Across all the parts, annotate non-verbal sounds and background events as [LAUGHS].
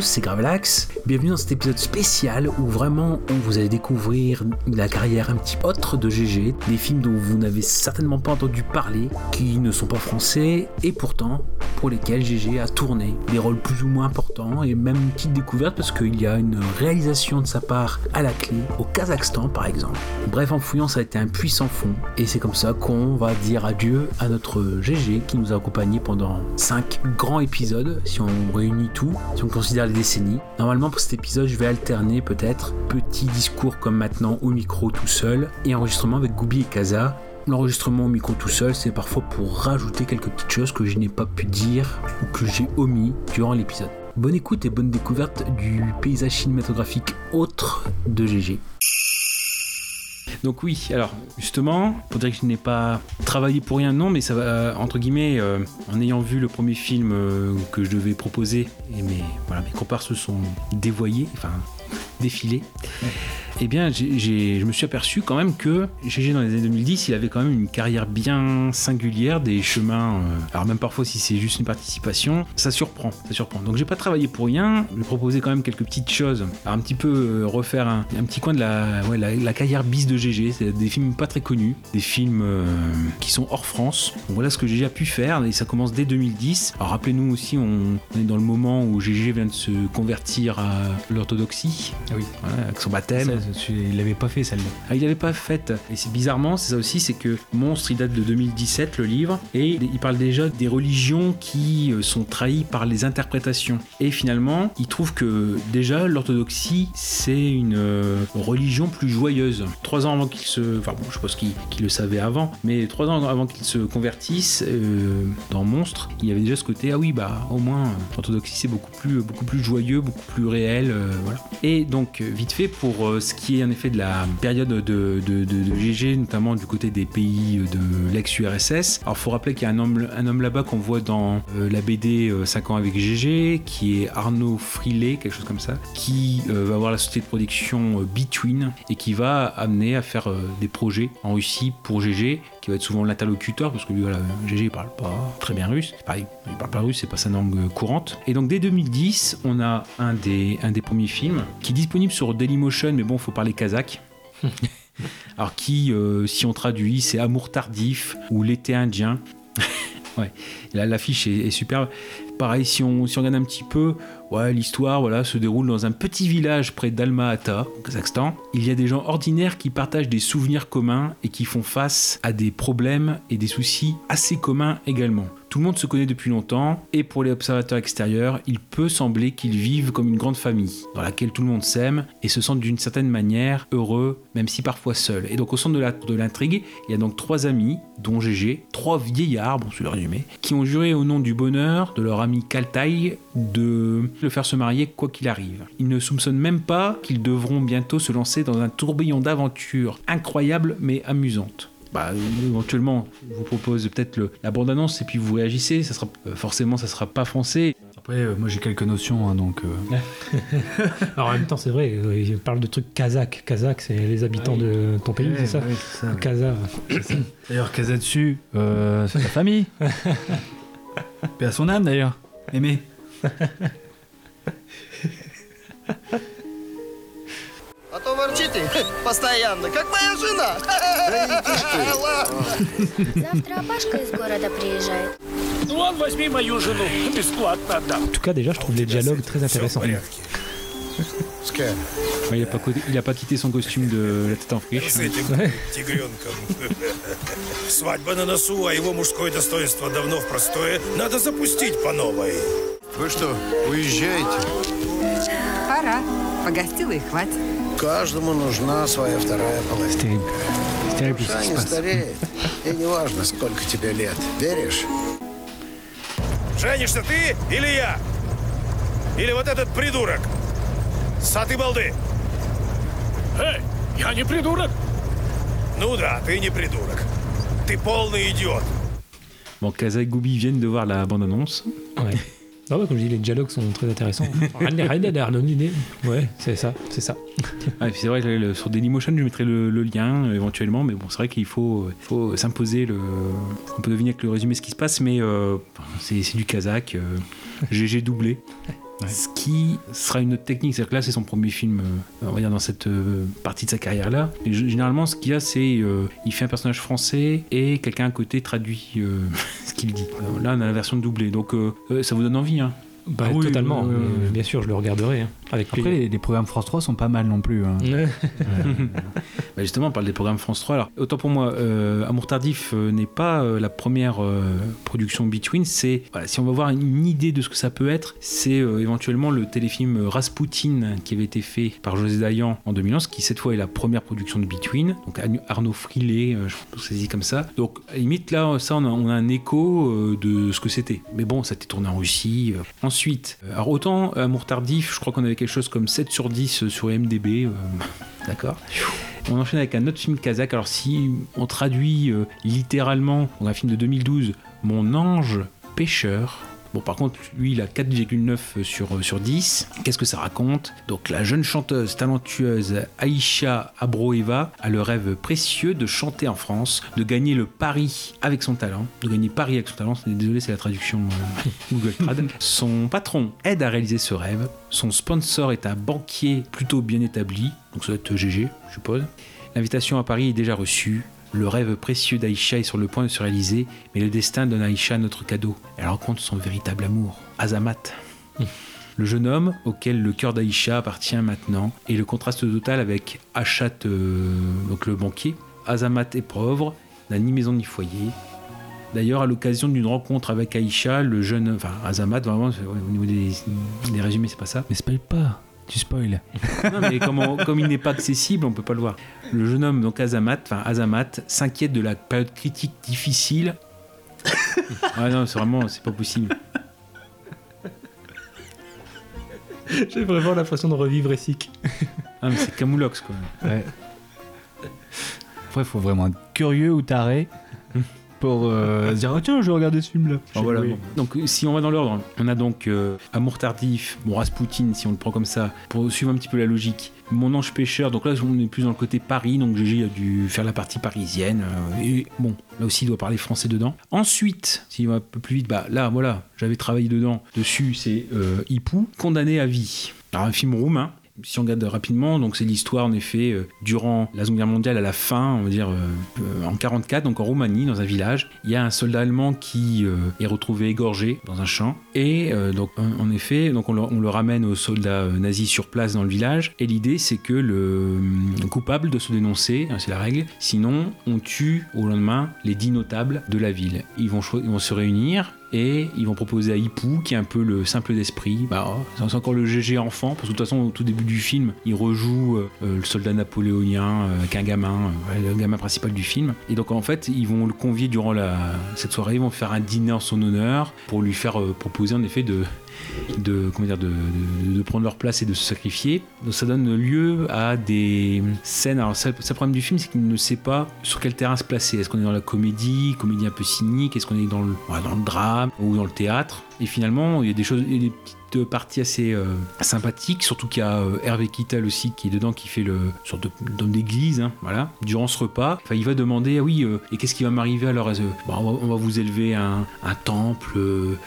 c'est Gravelax. Bienvenue dans cet épisode spécial où vraiment vous allez découvrir la carrière un petit autre de GG, des films dont vous n'avez certainement pas entendu parler, qui ne sont pas français et pourtant pour lesquels GG a tourné des rôles plus ou moins importants et même une petite découverte parce qu'il y a une réalisation de sa part à la clé au Kazakhstan par exemple. Bref, en fouillant, ça a été un puissant fond et c'est comme ça qu'on va dire adieu à notre GG qui nous a accompagnés pendant 5 grands épisodes si on réunit tout, si on considère les décennies. Normalement pour cet épisode, je vais alterner peut-être petit discours comme maintenant au micro tout seul et enregistrement avec Goubi et Kaza L'enregistrement au micro tout seul, c'est parfois pour rajouter quelques petites choses que je n'ai pas pu dire ou que j'ai omis durant l'épisode. Bonne écoute et bonne découverte du paysage cinématographique autre de GG. Donc oui, alors justement, pour dire que je n'ai pas travaillé pour rien, non, mais ça va, entre guillemets, euh, en ayant vu le premier film euh, que je devais proposer, et mes, voilà, se sont dévoyés, enfin défilés, eh bien je me suis aperçu quand même que GG dans les années 2010, il avait quand même une carrière bien singulière, des chemins, euh, alors même parfois si c'est juste une participation, ça surprend, ça surprend. Donc j'ai pas travaillé pour rien, je proposer quand même quelques petites choses, alors, un petit peu euh, refaire un, un petit coin de la, ouais, la, la carrière bis de GG, c'est des films pas très connus, des films euh, qui sont hors France. Donc voilà ce que GG a pu faire et ça commence dès 2010. Alors rappelez-nous aussi, on, on est dans le moment où GG vient de se convertir à l'orthodoxie, Ah oui. voilà, avec son baptême. Ça, tu- il l'avait pas fait celle-là. Ah, il n'avait pas fait. Et c'est bizarrement, c'est ça aussi, c'est que Monstre, il date de 2017, le livre, et il parle déjà des religions qui euh, sont trahies par les interprétations. Et finalement, il trouve que déjà l'orthodoxie, c'est une euh, religion plus joyeuse. Trois ans avant qu'il se, enfin bon, je pense qu'il le savait avant, mais trois ans avant qu'il se convertisse euh, dans Monstre, il y avait déjà ce côté, ah oui, bah au moins, l'orthodoxie c'est beaucoup plus, beaucoup plus joyeux, beaucoup plus réel, euh, voilà. Et donc, euh, vite fait, pour euh, ce qui est en effet de la période de, GG, notamment du côté des pays euh, de l'ex-URSS, alors faut rappeler qu'il y a un homme, là-bas qu'on voit dans euh, la BD 5 ans avec GG, qui est Arnaud Frilet, quelque chose comme ça, qui euh, va avoir la société de production euh, Between et qui va amener à faire euh, des projets en Russie pour GG, qui va être souvent l'interlocuteur, parce que lui, voilà, GG il parle pas très bien russe. Pareil, il parle pas russe, c'est pas sa langue euh, courante. Et donc dès 2010, on a un des, un des premiers films qui est disponible sur Dailymotion, mais bon, faut parler kazakh. [LAUGHS] Alors qui, euh, si on traduit, c'est Amour tardif ou L'été indien. [LAUGHS] [LAUGHS] ouais, là l'affiche est, est superbe. Pareil, si on, si on regarde un petit peu, ouais, l'histoire voilà, se déroule dans un petit village près d'Alma-Ata, au Kazakhstan. Il y a des gens ordinaires qui partagent des souvenirs communs et qui font face à des problèmes et des soucis assez communs également. Tout le monde se connaît depuis longtemps et pour les observateurs extérieurs, il peut sembler qu'ils vivent comme une grande famille dans laquelle tout le monde s'aime et se sentent d'une certaine manière heureux, même si parfois seuls. Et donc au centre de l'intrigue, il y a donc trois amis, dont GG, trois vieillards, bon c'est le résumé, qui ont juré au nom du bonheur de leur ami Kaltai de le faire se marier quoi qu'il arrive. Ils ne soupçonnent même pas qu'ils devront bientôt se lancer dans un tourbillon d'aventures incroyables mais amusantes. Bah, éventuellement, je vous propose peut-être le- la bande-annonce et puis vous réagissez. Ça sera, euh, forcément, ça sera pas français. Après, euh, moi j'ai quelques notions, hein, donc. euh, [LAUGHS] Alors en même temps, c'est vrai, euh, il parle de trucs kazakhs. Kazakh, c'est les habitants de ton pays, ouais, c'est ça ouais, c'est ça. Kazakh. D'ailleurs, Kazatsu, euh, [LAUGHS] c'est ta famille. Paix à son âme d'ailleurs. Aimé. [LAUGHS] А то ворчите [LAUGHS] постоянно, как моя жена. [LAUGHS] Завтра Пашка из города приезжает. Вон, возьми мою жену, бесплатно отдам. En tout cas, déjà, je trouve les dialogues très intéressants. Ouais, il, a pas, il a pas quitté son costume de la tête en friche. С этим тигренком. [LAUGHS] Свадьба на носу, а его мужское достоинство давно в простое. Надо запустить по новой. Вы что, уезжаете? Пора. Погостила и хватит. Каждому нужна своя вторая половина. Душа не стареет. И не важно, сколько тебе лет. Веришь? Женишься ты или я? Или вот этот придурок? Саты балды! Эй, я не придурок! Ну да, ты не придурок. Ты полный идиот. Bon, Kaza et Goubi viennent de voir la bande-annonce. Ouais. Ah ouais, comme je dis, les dialogues sont très intéressants. [LAUGHS] ouais, c'est ça, c'est ça. Ah, c'est vrai que le- sur Dailymotion, je mettrai le, le lien euh, éventuellement, mais bon, c'est vrai qu'il faut, il faut s'imposer. Le... On peut deviner avec le résumé ce qui se passe, mais euh, c'est c'est du kazakh, euh, GG doublé. Ce qui sera une autre technique, c'est-à-dire que là, c'est son premier film, euh, on va dire, dans cette euh, partie de sa carrière-là. Généralement, ce qu'il y a, c'est euh, il fait un personnage français et quelqu'un à côté traduit [LAUGHS] ce qu'il dit. Là, on a la version doublée, donc ça vous donne envie, hein Bah, Ah oui, totalement. mais. Bien sûr, je le regarderai. hein, avec Après, les, les programmes France 3 sont pas mal non plus. hein. [LAUGHS] Ouais. Bah justement, on parle des programmes France 3. Alors, autant pour moi, euh, Amour tardif euh, n'est pas euh, la première euh, production Between. C'est, voilà, si on va voir une idée de ce que ça peut être, c'est euh, éventuellement le téléfilm Rasputin qui avait été fait par José Dayan en 2011, qui cette fois est la première production de Between. Donc Arnaud Frilé, euh, je pense que c'est dit comme ça. Donc, à la limite, là, ça, on a, on a un écho euh, de ce que c'était. Mais bon, ça a été tourné en Russie. euh. Ensuite, euh, alors autant Amour tardif, je crois qu'on avait quelque chose comme 7 sur 10 sur IMDB. euh, [LAUGHS] D'accord. On enchaîne avec un autre film kazakh. Alors si on traduit euh, littéralement, donc un film de 2012, Mon ange pêcheur. Bon par contre lui il a 4,9 sur, euh, sur 10. Qu'est-ce que ça raconte? Donc la jeune chanteuse talentueuse Aïcha Abroeva a le rêve précieux de chanter en France, de gagner le pari avec son talent, de gagner Paris avec son talent. Désolé c'est la traduction euh, [LAUGHS] Google Trad. Son patron aide à réaliser ce rêve. Son sponsor est un banquier plutôt bien établi, donc ça doit être GG je suppose. L'invitation à Paris est déjà reçue. Le rêve précieux d'Aïcha est sur le point de se réaliser, mais le destin donne à Aïcha notre cadeau. Elle rencontre son véritable amour, Azamat. Le jeune homme, auquel le cœur d'Aïcha appartient maintenant, et le contraste total avec Achat, euh, donc le banquier. Azamat est pauvre, n'a ni maison ni foyer. D'ailleurs, à l'occasion d'une rencontre avec Aïcha, le jeune, enfin Azamat, vraiment, c'est- au niveau des, des résumés, c'est pas ça. Mais spoil pas, tu spoil. [LAUGHS] Non, mais comme, on- comme il n'est pas accessible, on peut pas le voir. Le jeune homme, donc Azamat, enfin Azamat, s'inquiète de la période critique difficile. [LAUGHS] ah non, c'est vraiment, c'est pas possible. J'ai vraiment l'impression de revivre Essik. Ah, mais c'est Camoulox, quoi. Ouais. Après, il faut vraiment être curieux ou taré pour euh, dire ah, tiens, je vais regarder ce film-là. Bon, voilà, bon. Donc, si on va dans l'ordre, on a donc euh, Amour tardif, bon, Rasputin, si on le prend comme ça, pour suivre un petit peu la logique. Mon ange pêcheur, donc là, on est plus dans le côté Paris, donc GG a dû faire la partie parisienne. euh, et bon, là aussi, il doit parler français dedans. Ensuite, s'il va un peu plus vite, bah là, voilà, j'avais travaillé dedans. Dessus, c'est euh, Ipou, condamné à vie. Alors, un film roumain. Si on regarde rapidement, donc c'est l'histoire en effet euh, durant la Seconde Guerre mondiale à la fin, on va dire euh, euh, en 44, donc en Roumanie, dans un village, il y a un soldat allemand qui est retrouvé égorgé dans un champ et donc en effet, donc on le, ramène aux soldats nazis sur place dans le village et l'idée c'est que le coupable doit se dénoncer, hein, c'est la règle, sinon on tue au lendemain les dix notables de la ville. Ils vont, ils vont se réunir et ils vont proposer à Hipou, qui est un peu le simple d'esprit, bah, oh, c'est encore le GG enfant, parce que de toute façon, au tout début du film, il rejoue euh, euh, le soldat napoléonien euh, avec un gamin, euh, le gamin principal du film. Et donc, en fait, ils vont le convier durant cette soirée, ils vont faire un dîner en son honneur pour lui faire euh, proposer, en effet, de, de, comment dire, de, de- prendre leur place et de se sacrifier. Donc ça donne lieu à des scènes. Alors ça, problème du film, c'est qu'il ne sait pas sur quel terrain se placer. Est-ce qu'on est dans la comédie, comédie un peu cynique? Est-ce qu'on est dans le, dans le drame ou dans le théâtre? Et finalement, il y a des choses, il y a des petites parties assez euh, sympathiques, surtout qu'il y a euh, Hervé Kittel aussi qui est dedans, qui fait le sorte d'homme d'église, hein, voilà. Durant ce repas, enfin, il va demander, ah oui, euh, et qu'est-ce qui va m'arriver alors? Bon, on, va, on va vous élever un, temple,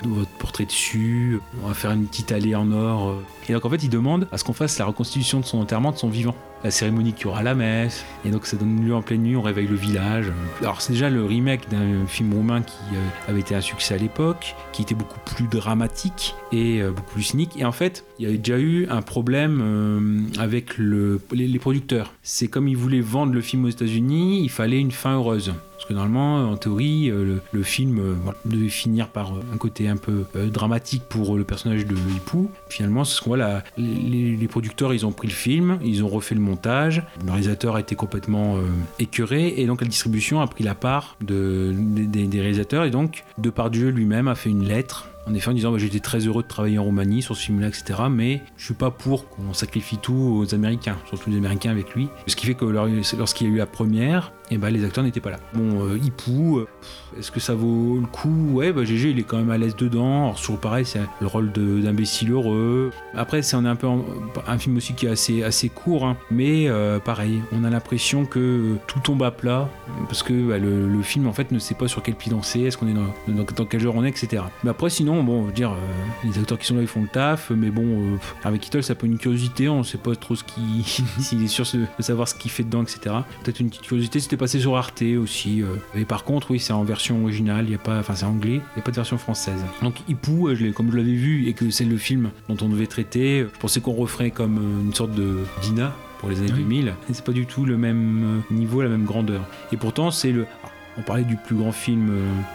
votre portrait dessus, on va faire une petite allée en or. Et donc en fait, il demande à ce qu'on fasse la reconstitution de son enterrement de son vivant. La cérémonie qui aura à la messe, et donc ça donne lieu en pleine nuit, on réveille le village. Alors c'est déjà le remake d'un film roumain qui euh, avait été un succès à l'époque, qui était beaucoup plus dramatique et euh, beaucoup plus cynique. Et en fait, il y avait déjà eu un problème euh, avec le, les, les producteurs. C'est comme ils voulaient vendre le film aux États-Unis, il fallait une fin heureuse. Parce que normalement, en théorie, euh, le, film euh, devait finir par euh, un côté un peu euh, dramatique pour le personnage de Hipou. Finalement, c'est ce qu'on voit là. Les, producteurs, ils ont pris le film, ils ont refait le montage. Le réalisateur a été complètement euh, écœuré et donc la distribution a pris la part de, des, réalisateurs. Et donc, Depardieu lui-même a fait une lettre en effet en disant bah, j'étais très heureux de travailler en Roumanie sur ce film-là, etc. Mais je suis pas pour qu'on sacrifie tout aux Américains, surtout les Américains avec lui. Ce qui fait que lors- lorsqu'il y a eu la première, et ben les acteurs n'étaient pas là. Bon, euh, euh, est-ce que ça vaut le coup? Ouais, bah GG il est quand même à l'aise dedans. Alors toujours pareil, c'est le rôle d'imbécile heureux. Après, c'est on est un peu un film aussi qui est assez assez court, hein. mais euh, pareil, on a l'impression que tout tombe à plat parce que bah, le, le film en fait ne sait pas sur quel pied danser, est-ce qu'on est dans, dans, quel genre on est, etc. Mais après, sinon, bon, veux dire, euh, les acteurs qui sont là ils font le taf, mais bon, Harvey Keitel ça peut une curiosité, on sait pas trop ce qui, [LAUGHS] s'il est sûr de savoir ce qu'il fait dedans, etc. Peut-être une petite curiosité, c'était passé sur Arte aussi. euh. Et par contre, oui, c'est en version originale, il y a pas, enfin c'est anglais, il n'y a pas de version française. Donc Ipou, euh, je comme je l'avais vu et que c'est le film dont on devait traiter, euh, je pensais qu'on referait comme une sorte de Dina pour les années 2000. Et c'est pas du tout le même niveau, la même grandeur. Et pourtant, c'est le. alors, on parlait du plus grand film,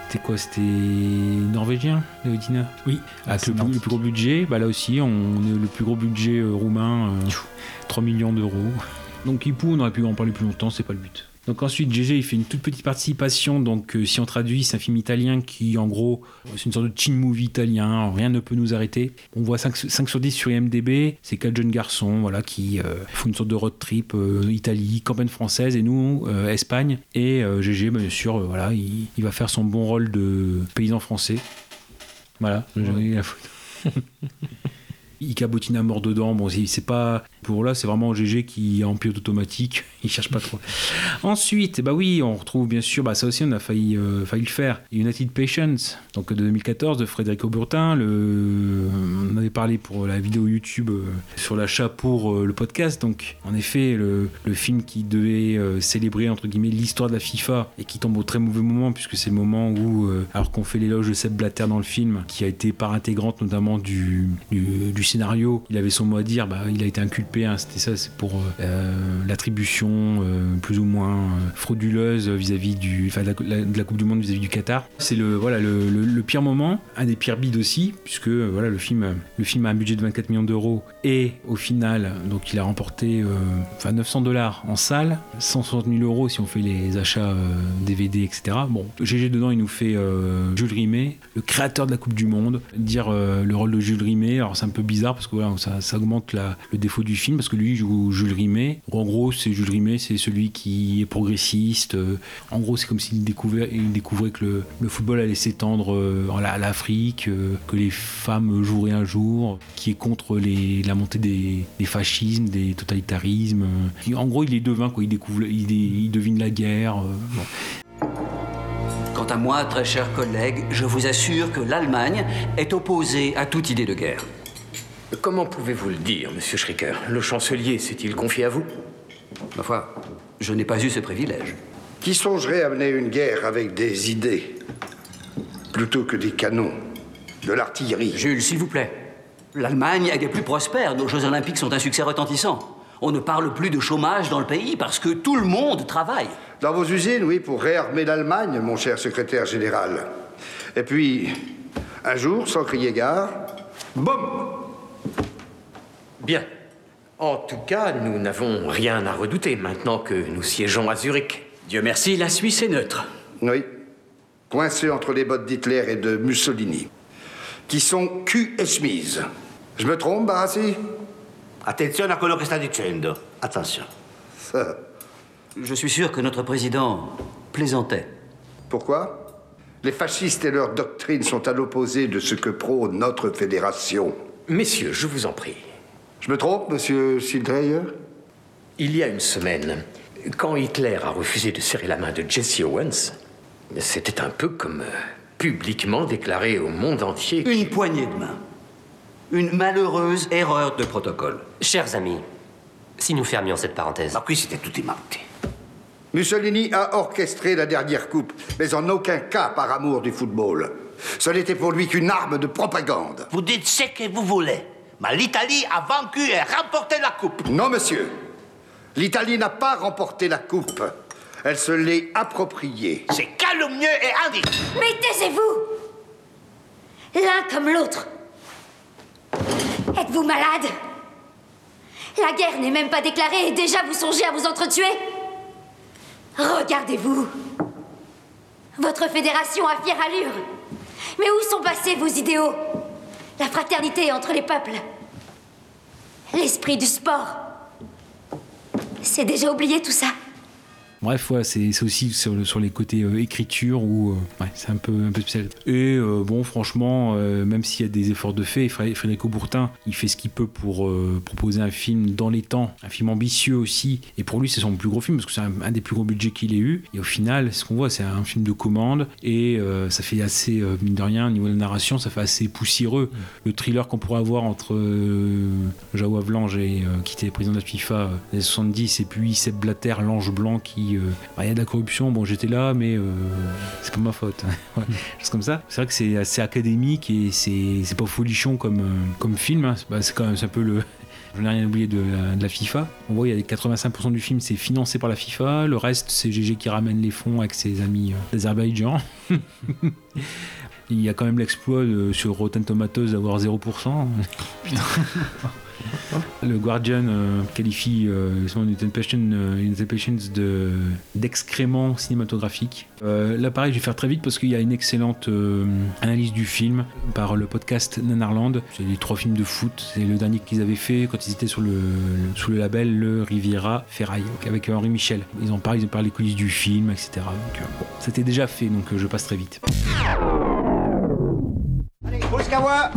c'était quoi C'était norvégien, le Dina? Oui. Avec le, plus- le plus gros budget, bah là aussi, on est le plus gros budget roumain, euh, 3 millions d'euros. Donc Ipou, on aurait pu en parler plus longtemps, c'est pas le but. Donc ensuite, GG, il fait une toute petite participation. Donc euh, si on traduit, c'est un film italien qui, en gros, c'est une sorte de teen movie italien. Rien ne peut nous arrêter. On voit 5, 5 sur 10 sur IMDb. C'est quatre jeunes garçons, voilà, qui euh, font une sorte de road trip euh, Italie, campagne française, et nous, Espagne. Et GG, bien sûr, voilà, il, il va faire son bon rôle de paysan français. Voilà, j'ai la photo. [LAUGHS] il cabotine à mort dedans. Bon, c'est pas. Pour là, c'est vraiment GG qui est en pilote automatique. [LAUGHS] Il cherche pas trop. Ensuite, bah oui, on retrouve bien sûr, bah ça aussi, on a failli, euh, le faire. United Patience, donc de 2014, de Frédéric Auburtin. Le... On avait parlé pour la vidéo YouTube euh, sur l'achat pour euh, le podcast. Donc, en effet, le, film qui devait célébrer, entre guillemets, l'histoire de la FIFA et qui tombe au très mauvais moment, puisque c'est le moment où, alors qu'on fait l'éloge de Seb Blatter dans le film, qui a été part intégrante notamment du, du, du scénario, il avait son mot à dire, bah, il a été inculpé, hein, c'était ça, c'est pour euh, l'attribution euh, plus ou moins euh, frauduleuse vis-à-vis du, de, la, Coupe du Monde vis-à-vis du Qatar. C'est le, voilà, le, le- pire moment, un des pires bides aussi, puisque euh, voilà, le, film, le film a un budget de 24 millions d'euros et au final, donc il a remporté euh, enfin, 900 dollars en salle, 160 000 euros si on fait les achats euh, DVD, etc. Bon, GG dedans, il nous fait euh, Jules Rimet, le créateur de la Coupe du Monde, dire euh, le rôle de Jules Rimet. Alors c'est un peu bizarre parce que voilà, ça, augmente le défaut du film parce que lui joue Jules Rimet. En gros, c'est Jules Rimet, c'est celui qui est progressiste. Euh, En gros, c'est comme s'il découvrait, que le, football allait s'étendre euh, à la- à l'Afrique, euh, que les femmes joueraient un jour, qui est contre la montée des, fascismes, des totalitarismes. En gros, il est devin, quoi. Il découvre, il, devine la guerre. Quant à moi, très chers collègues, je vous assure que l'Allemagne est opposée à toute idée de guerre. Comment pouvez-vous le dire, monsieur Schricker? Le chancelier s'est-il confié à vous? Ma foi, je n'ai pas eu ce privilège. Qui songerait à mener une guerre avec des idées plutôt que des canons, de l'artillerie? Jules, s'il vous plaît. L'Allemagne est des plus prospères. Nos Jeux Olympiques sont un succès retentissant. On ne parle plus de chômage dans le pays parce que tout le monde travaille. Dans vos usines, oui, pour réarmer l'Allemagne, mon cher secrétaire général. Et puis, un jour, sans crier gare, boum Bien. En tout cas, nous n'avons rien à redouter maintenant que nous siégeons à Zurich. Dieu merci, la Suisse est neutre. Oui. Coincé entre les bottes d'Hitler et de Mussolini. Qui sont cul et chemise. Je me trompe, Barassi? Attenzione a quello che sta dicendo. Attention. [LAUGHS] Je suis sûr que notre président plaisantait. Pourquoi? Les fascistes et leurs doctrines sont à l'opposé de ce que prône notre fédération. Messieurs, je vous en prie. Je me trompe, monsieur Sildreyer Il y a une semaine, quand Hitler a refusé de serrer la main de Jesse Owens, c'était un peu comme euh, publiquement déclarer au monde entier. Une poignée de main. Une malheureuse erreur de protocole. Chers amis, si nous fermions cette parenthèse. Ma qui c'était tout aimanté. Mussolini a orchestré la dernière coupe, mais en aucun cas par amour du football. Ce n'était pour lui qu'une arme de propagande. Vous dites ce que vous voulez, mais l'Italie a vaincu et remporté la coupe. Non, monsieur. L'Italie n'a pas remporté la coupe. Elle se l'est appropriée. C'est calomnieux et indigne. Mais taisez-vous L'un comme l'autre. Êtes-vous malade? La guerre n'est même pas déclarée et déjà vous songez à vous entretuer Regardez-vous Votre fédération a fière allure. Mais où sont passés vos idéaux? La fraternité entre les peuples. L'esprit du sport. C'est déjà oublié tout ça Bref, ouais, c'est aussi sur, le- sur les côtés euh, écriture où euh, ouais, c'est un peu, un peu spécial. Et euh, bon, franchement, même s'il y a des efforts de fait, Fré- Frédéric Bourtin, il fait ce qu'il peut pour proposer un film dans les temps, un film ambitieux aussi. Et pour lui, c'est son plus gros film parce que c'est un, un des plus gros budgets qu'il ait eu. Et au final, ce qu'on voit, c'est un film de commande et ça fait assez, mine de rien, au niveau de la narration, ça fait assez poussiéreux. Le thriller qu'on pourrait avoir entre euh, Jao Avalanche et qui était président de la FIFA des années 70 et puis Seb Blatter, l'ange blanc qui. Euh, bah, Il y a de la corruption, bon j'étais là, mais euh, c'est pas ma faute. [LAUGHS] Ouais, comme ça. C'est vrai que c'est assez académique et c'est pas folichon comme, euh, comme film. hein. C'est bah, c'est quand même un peu le. [LAUGHS] Je n'ai rien oublié de la, de la FIFA. On voit, il y a 85% du film, c'est financé par la FIFA. Le reste, c'est GG qui ramène les fonds avec ses amis euh, d'Azerbaïdjan. [LAUGHS] Il y a quand même l'exploit sur Rotten Tomatoes d'avoir 0%. Putain. Le Guardian euh, qualifie euh, son euh, d'excrément cinématographique. Euh, là, pareil, je vais faire très vite parce qu'il y a une excellente euh, analyse du film par le podcast Nanarland. C'est les trois films de foot. C'est le dernier qu'ils avaient fait quand ils étaient le, sous le label Le Riviera Ferraille avec Henri Michel. Ils en parlent, ils en parlent des coulisses du film, etc. C'était déjà fait, donc je passe très vite. Pause Kawa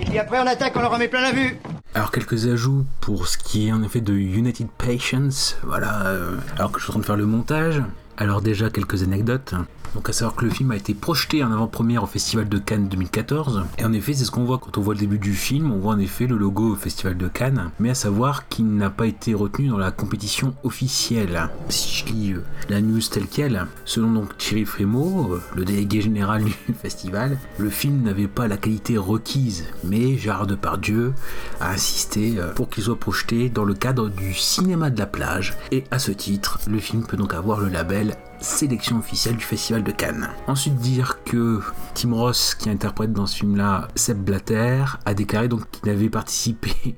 Et puis après on attaque, on leur remet plein la vue Alors quelques ajouts pour ce qui est en effet de United Patience, voilà, euh, alors que je suis en train de faire le montage. Alors déjà quelques anecdotes. Donc à savoir que le film a été projeté en avant-première au Festival de Cannes 2014. Et en effet c'est ce qu'on voit quand on voit le début du film, on voit en effet le logo au Festival de Cannes. Mais à savoir qu'il n'a pas été retenu dans la compétition officielle. Si je lis euh, la news telle qu'elle, selon donc Thierry Frémaux, euh, le délégué général [LAUGHS] du festival, le film n'avait pas la qualité requise. Mais Gérard Depardieu a insisté euh, pour qu'il soit projeté dans le cadre du cinéma de la plage. Et à ce titre, le film peut donc avoir le label sélection officielle du Festival de Cannes. Ensuite dire que Tim Ross, qui interprète dans ce film-là Seb Blatter, a déclaré donc qu'il n'avait participé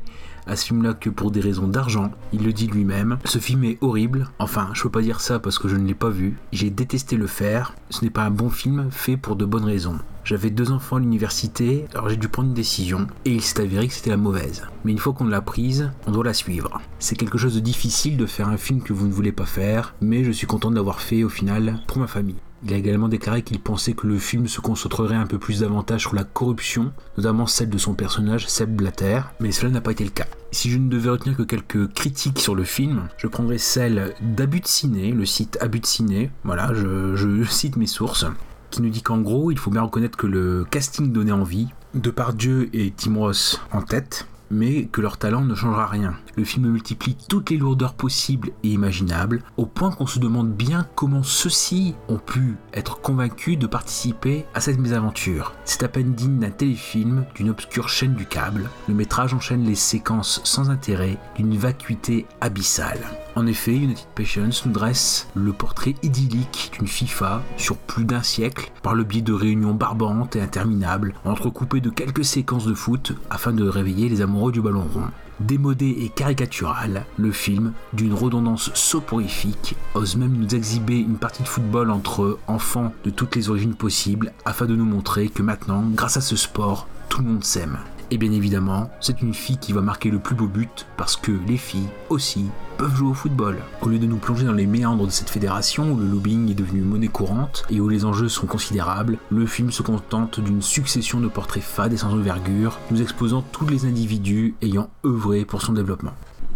à ce film-là que pour des raisons d'argent. Il le dit lui-même. Ce film est horrible. Enfin, je peux pas dire ça parce que je ne l'ai pas vu. J'ai détesté le faire. Ce n'est pas un bon film fait pour de bonnes raisons. J'avais deux enfants à l'université, alors j'ai dû prendre une décision, et il s'est avéré que c'était la mauvaise. Mais une fois qu'on l'a prise, on doit la suivre. C'est quelque chose de difficile de faire un film que vous ne voulez pas faire, mais je suis content de l'avoir fait au final pour ma famille. Il a également déclaré qu'il pensait que le film se concentrerait un peu plus davantage sur la corruption, notamment celle de son personnage Seb Blatter, mais cela n'a pas été le cas. Si je ne devais retenir que quelques critiques sur le film, je prendrais celle d'Abut de Ciné, le site Abut de Ciné, voilà, je, je [LAUGHS] cite mes sources, qui nous dit qu'en gros, il faut bien reconnaître que le casting donnait envie, Depardieu et Tim Ross en tête, mais que leur talent ne changera rien. Le film multiplie toutes les lourdeurs possibles et imaginables, au point qu'on se demande bien comment ceux-ci ont pu être convaincus de participer à cette mésaventure. C'est à peine digne d'un téléfilm, d'une obscure chaîne du câble. Le métrage enchaîne les séquences sans intérêt, d'une vacuité abyssale. En effet, United Patience nous dresse le portrait idyllique d'une FIFA sur plus d'un siècle par le biais de réunions barbantes et interminables, entrecoupées de quelques séquences de foot afin de réveiller les amoureux du ballon rond. Démodé et caricatural, le film, d'une redondance soporifique, ose même nous exhiber une partie de football entre enfants de toutes les origines possibles afin de nous montrer que maintenant, grâce à ce sport, tout le monde s'aime. Et bien évidemment, c'est une fille qui va marquer le plus beau but parce que les filles aussi peuvent jouer au football. Au lieu de nous plonger dans les méandres de cette fédération où le lobbying est devenu monnaie courante et où les enjeux sont considérables, le film se contente d'une succession de portraits fades et sans envergure, nous exposant tous les individus ayant œuvré pour son développement.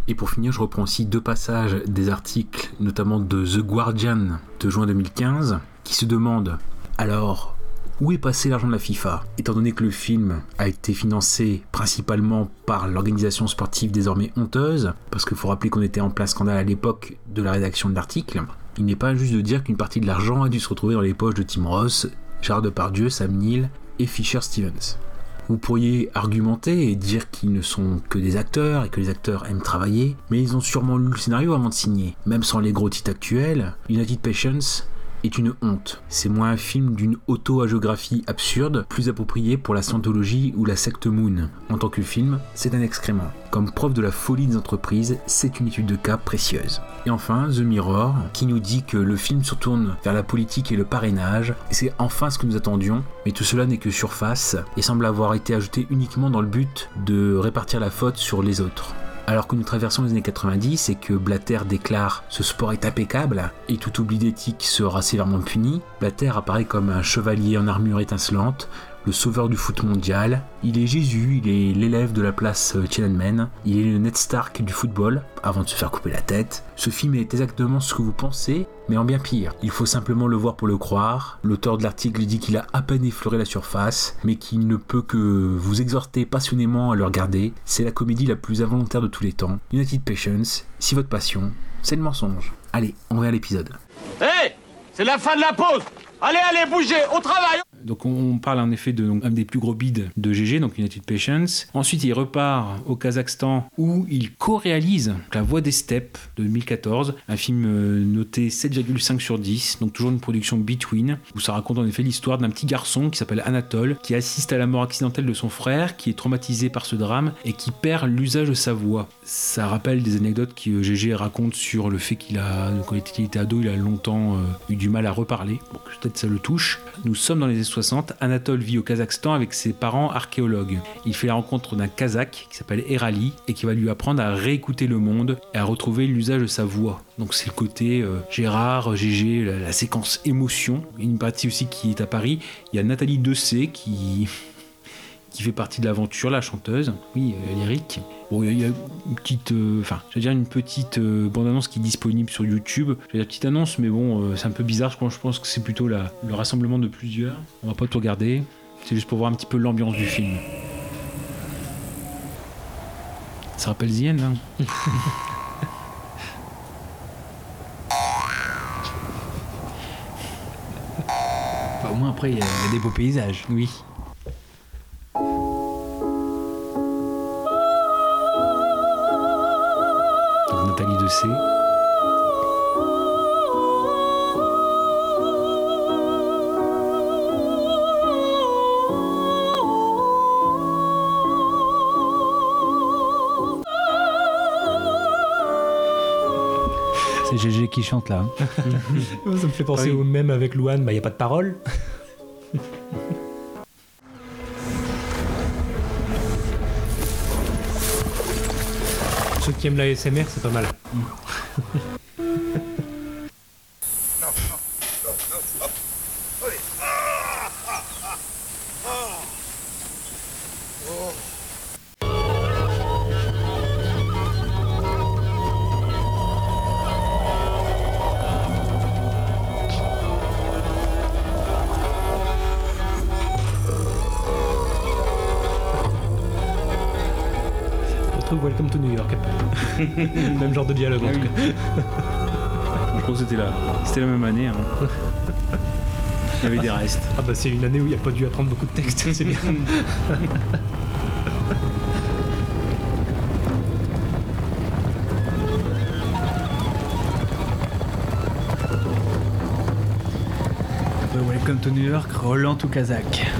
Et pour finir, je reprends aussi deux passages des articles, notamment de The Guardian de juin 2015, qui se demandent alors où est passé l'argent de la FIFA Étant donné que le film a été financé principalement par l'organisation sportive désormais honteuse, parce qu'il faut rappeler qu'on était en plein scandale à l'époque de la rédaction de l'article, il n'est pas juste de dire qu'une partie de l'argent a dû se retrouver dans les poches de Tim Ross, Gérard Depardieu, Sam Neill et Fisher Stevens. Vous pourriez argumenter et dire qu'ils ne sont que des acteurs et que les acteurs aiment travailler, mais ils ont sûrement lu le scénario avant de signer. Même sans les gros titres actuels, United Patience est une honte. C'est moins un film d'une auto-agiographie absurde, plus approprié pour la scientologie ou la secte Moon. En tant que film, c'est un excrément. Comme preuve de la folie des entreprises, c'est une étude de cas précieuse. Et enfin, The Mirror, qui nous dit que le film se tourne vers la politique et le parrainage, et c'est enfin ce que nous attendions, mais tout cela n'est que surface, et semble avoir été ajouté uniquement dans le but de répartir la faute sur les autres. Alors que nous traversons les années 90 et que Blatter déclare ce sport est impeccable et tout oubli d'éthique sera sévèrement puni, Blatter apparaît comme un chevalier en armure étincelante, le sauveur du foot mondial. Il est Jésus, il est l'élève de la place Tiananmen, il est le Ned Stark du football, avant de se faire couper la tête. Ce film est exactement ce que vous pensez, mais en bien pire. Il faut simplement le voir pour le croire. L'auteur de l'article dit qu'il a à peine effleuré la surface, mais qu'il ne peut que vous exhorter passionnément à le regarder. C'est la comédie la plus involontaire de tous les temps. United Patience, si votre passion, c'est le mensonge. Allez, on va l'épisode. Hé C'est la fin de la pause Allez, allez, bougez, au travail Donc on parle en effet de un des plus gros bids de GG, donc United Patience. Ensuite il repart au Kazakhstan où il co-réalise La Voix des Steppes de 2014, un film euh, noté 7,5 sur 10, donc toujours une production Between, où ça raconte en effet l'histoire d'un petit garçon qui s'appelle Anatole, qui assiste à la mort accidentelle de son frère, qui est traumatisé par ce drame et qui perd l'usage de sa voix. Ça rappelle des anecdotes que GG raconte sur le fait qu'il a, quand il était ado, il a longtemps euh, eu du mal à reparler. Bon, peut-être ça le touche. Nous sommes dans les 60. Anatole vit au Kazakhstan avec ses parents archéologues. Il fait la rencontre d'un Kazakh qui s'appelle Erali et qui va lui apprendre à réécouter le monde et à retrouver l'usage de sa voix. Donc c'est le côté euh, Gérard, GG, la, la séquence émotion. Une partie aussi qui est à Paris. Il y a Nathalie Dessay qui qui fait partie de l'aventure, la chanteuse, oui, euh, lyrique. Bon, il y a une petite, euh, enfin, je veux dire une petite euh, bande-annonce qui est disponible sur YouTube. Je dire petite annonce, mais bon, euh, c'est un peu bizarre. Je pense, je pense que c'est plutôt la, le rassemblement de plusieurs. On va pas tout regarder. C'est juste pour voir un petit peu l'ambiance du film. Ça rappelle The End, hein [LAUGHS] au moins après, il y, a- il y a des beaux paysages. Oui. C'est GG qui chante là. hein. [LAUGHS] Ça me fait penser Oui. au même avec Louane, il n'y a pas de parole. Qui aiment la SMR, c'est pas mal. On [LAUGHS] même genre de dialogue en tout cas. Je crois que c'était la, c'était la même année. hein. Il y avait des restes. Ah bah c'est une année où il n'y a pas dû apprendre beaucoup de textes, [LAUGHS] c'est bien. Euh, Welcome to New York, Roland ou Kazakh. [LAUGHS]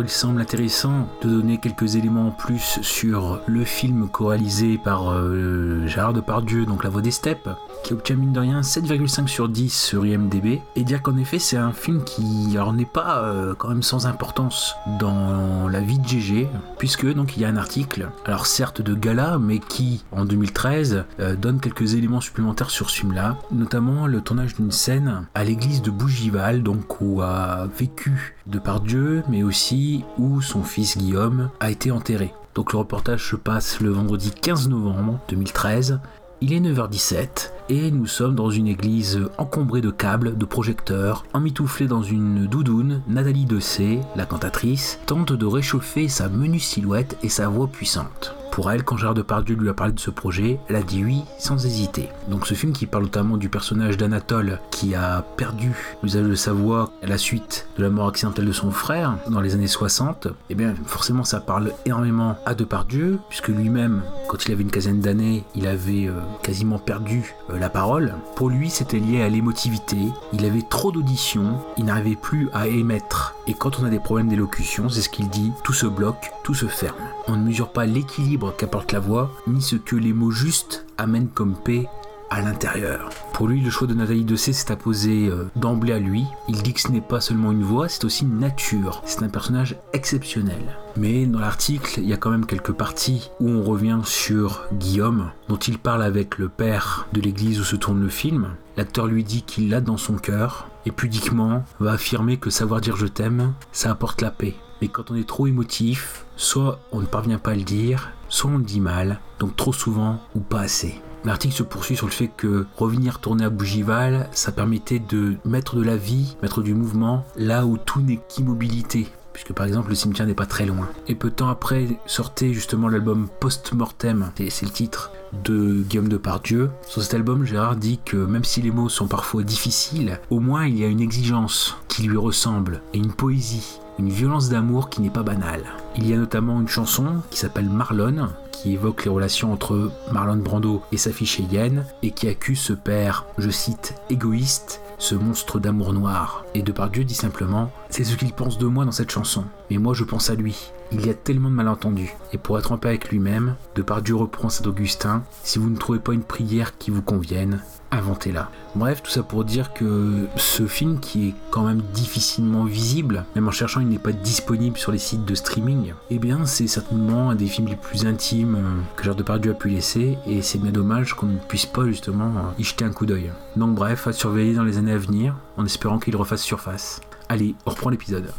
Il semble intéressant de donner quelques éléments en plus sur le film co-réalisé par euh, Gérard Depardieu, donc La Voix des Steppes, qui obtient mine de rien 7,5 sur 10 sur IMDB, et dire qu'en effet c'est un film qui n'est pas euh, quand même sans importance dans la vie de GG, puisque donc il y a un article, alors certes de gala, mais qui en 2013 euh, donne quelques éléments supplémentaires sur ce film-là, notamment le tournage d'une scène à l'église de Bougival, donc où a vécu Depardieu, mais aussi où son fils Guillaume a été enterré. Donc le reportage se passe le vendredi 15 novembre 2013. Il est 9h17 et nous sommes dans une église encombrée de câbles, de projecteurs, emmitouflée dans une doudoune. Nathalie Dessay, la cantatrice, tente de réchauffer sa menue silhouette et sa voix puissante. Pour elle, quand Gérard Depardieu lui a parlé de ce projet, elle a dit oui sans hésiter. Donc ce film qui parle notamment du personnage d'Anatole qui a perdu l'usage de sa voix à la suite de la mort accidentelle de son frère dans les années 60, eh bien forcément ça parle énormément à Depardieu, puisque lui-même, quand il avait une quinzaine d'années, il avait euh, quasiment perdu euh, la parole. Pour lui, c'était lié à l'émotivité, il avait trop d'auditions, il n'arrivait plus à émettre. Et quand on a des problèmes d'élocution, c'est ce qu'il dit, tout se bloque, tout se ferme. On ne mesure pas l'équilibre qu'apporte la voix, ni ce que les mots justes amènent comme paix à l'intérieur. Pour lui, le choix de Nathalie Dessay s'est apposé euh, d'emblée à lui. Il dit que ce n'est pas seulement une voix, c'est aussi une nature. C'est un personnage exceptionnel. Mais dans l'article, il y a quand même quelques parties où on revient sur Guillaume, dont il parle avec le père de l'église où se tourne le film. L'acteur lui dit qu'il l'a dans son cœur, et pudiquement va affirmer que savoir dire je t'aime, ça apporte la paix. Mais quand on est trop émotif, soit on ne parvient pas à le dire, soit on le dit mal, donc trop souvent ou pas assez. L'article se poursuit sur le fait que revenir tourner à Bougival, ça permettait de mettre de la vie, mettre du mouvement là où tout n'est qu'immobilité. Puisque par exemple le cimetière n'est pas très loin. Et peu de temps après sortait justement l'album Post-Mortem, c'est le titre de Guillaume Depardieu. Sur cet album, Gérard dit que même si les mots sont parfois difficiles, au moins il y a une exigence qui lui ressemble, et une poésie, une violence d'amour qui n'est pas banale. Il y a notamment une chanson qui s'appelle Marlon, qui évoque les relations entre Marlon Brando et sa fille Cheyenne, et qui accuse ce père, je cite, égoïste, ce monstre d'amour noir. Et Depardieu dit simplement C'est ce qu'il pense de moi dans cette chanson, mais moi je pense à lui. Il y a tellement de malentendus. Et pour être en paix avec lui-même, Depardieu reprend Saint Augustin Si vous ne trouvez pas une prière qui vous convienne, inventez-la. Bref, tout ça pour dire que ce film qui est quand même difficilement visible, même en cherchant il n'est pas disponible sur les sites de streaming, eh bien c'est certainement un des films les plus intimes euh, que Gérard Depardieu a pu laisser et c'est bien dommage qu'on ne puisse pas justement euh, y jeter un coup d'œil. Donc bref, à surveiller dans les années à venir en espérant qu'il refasse surface. Allez, on reprend l'épisode.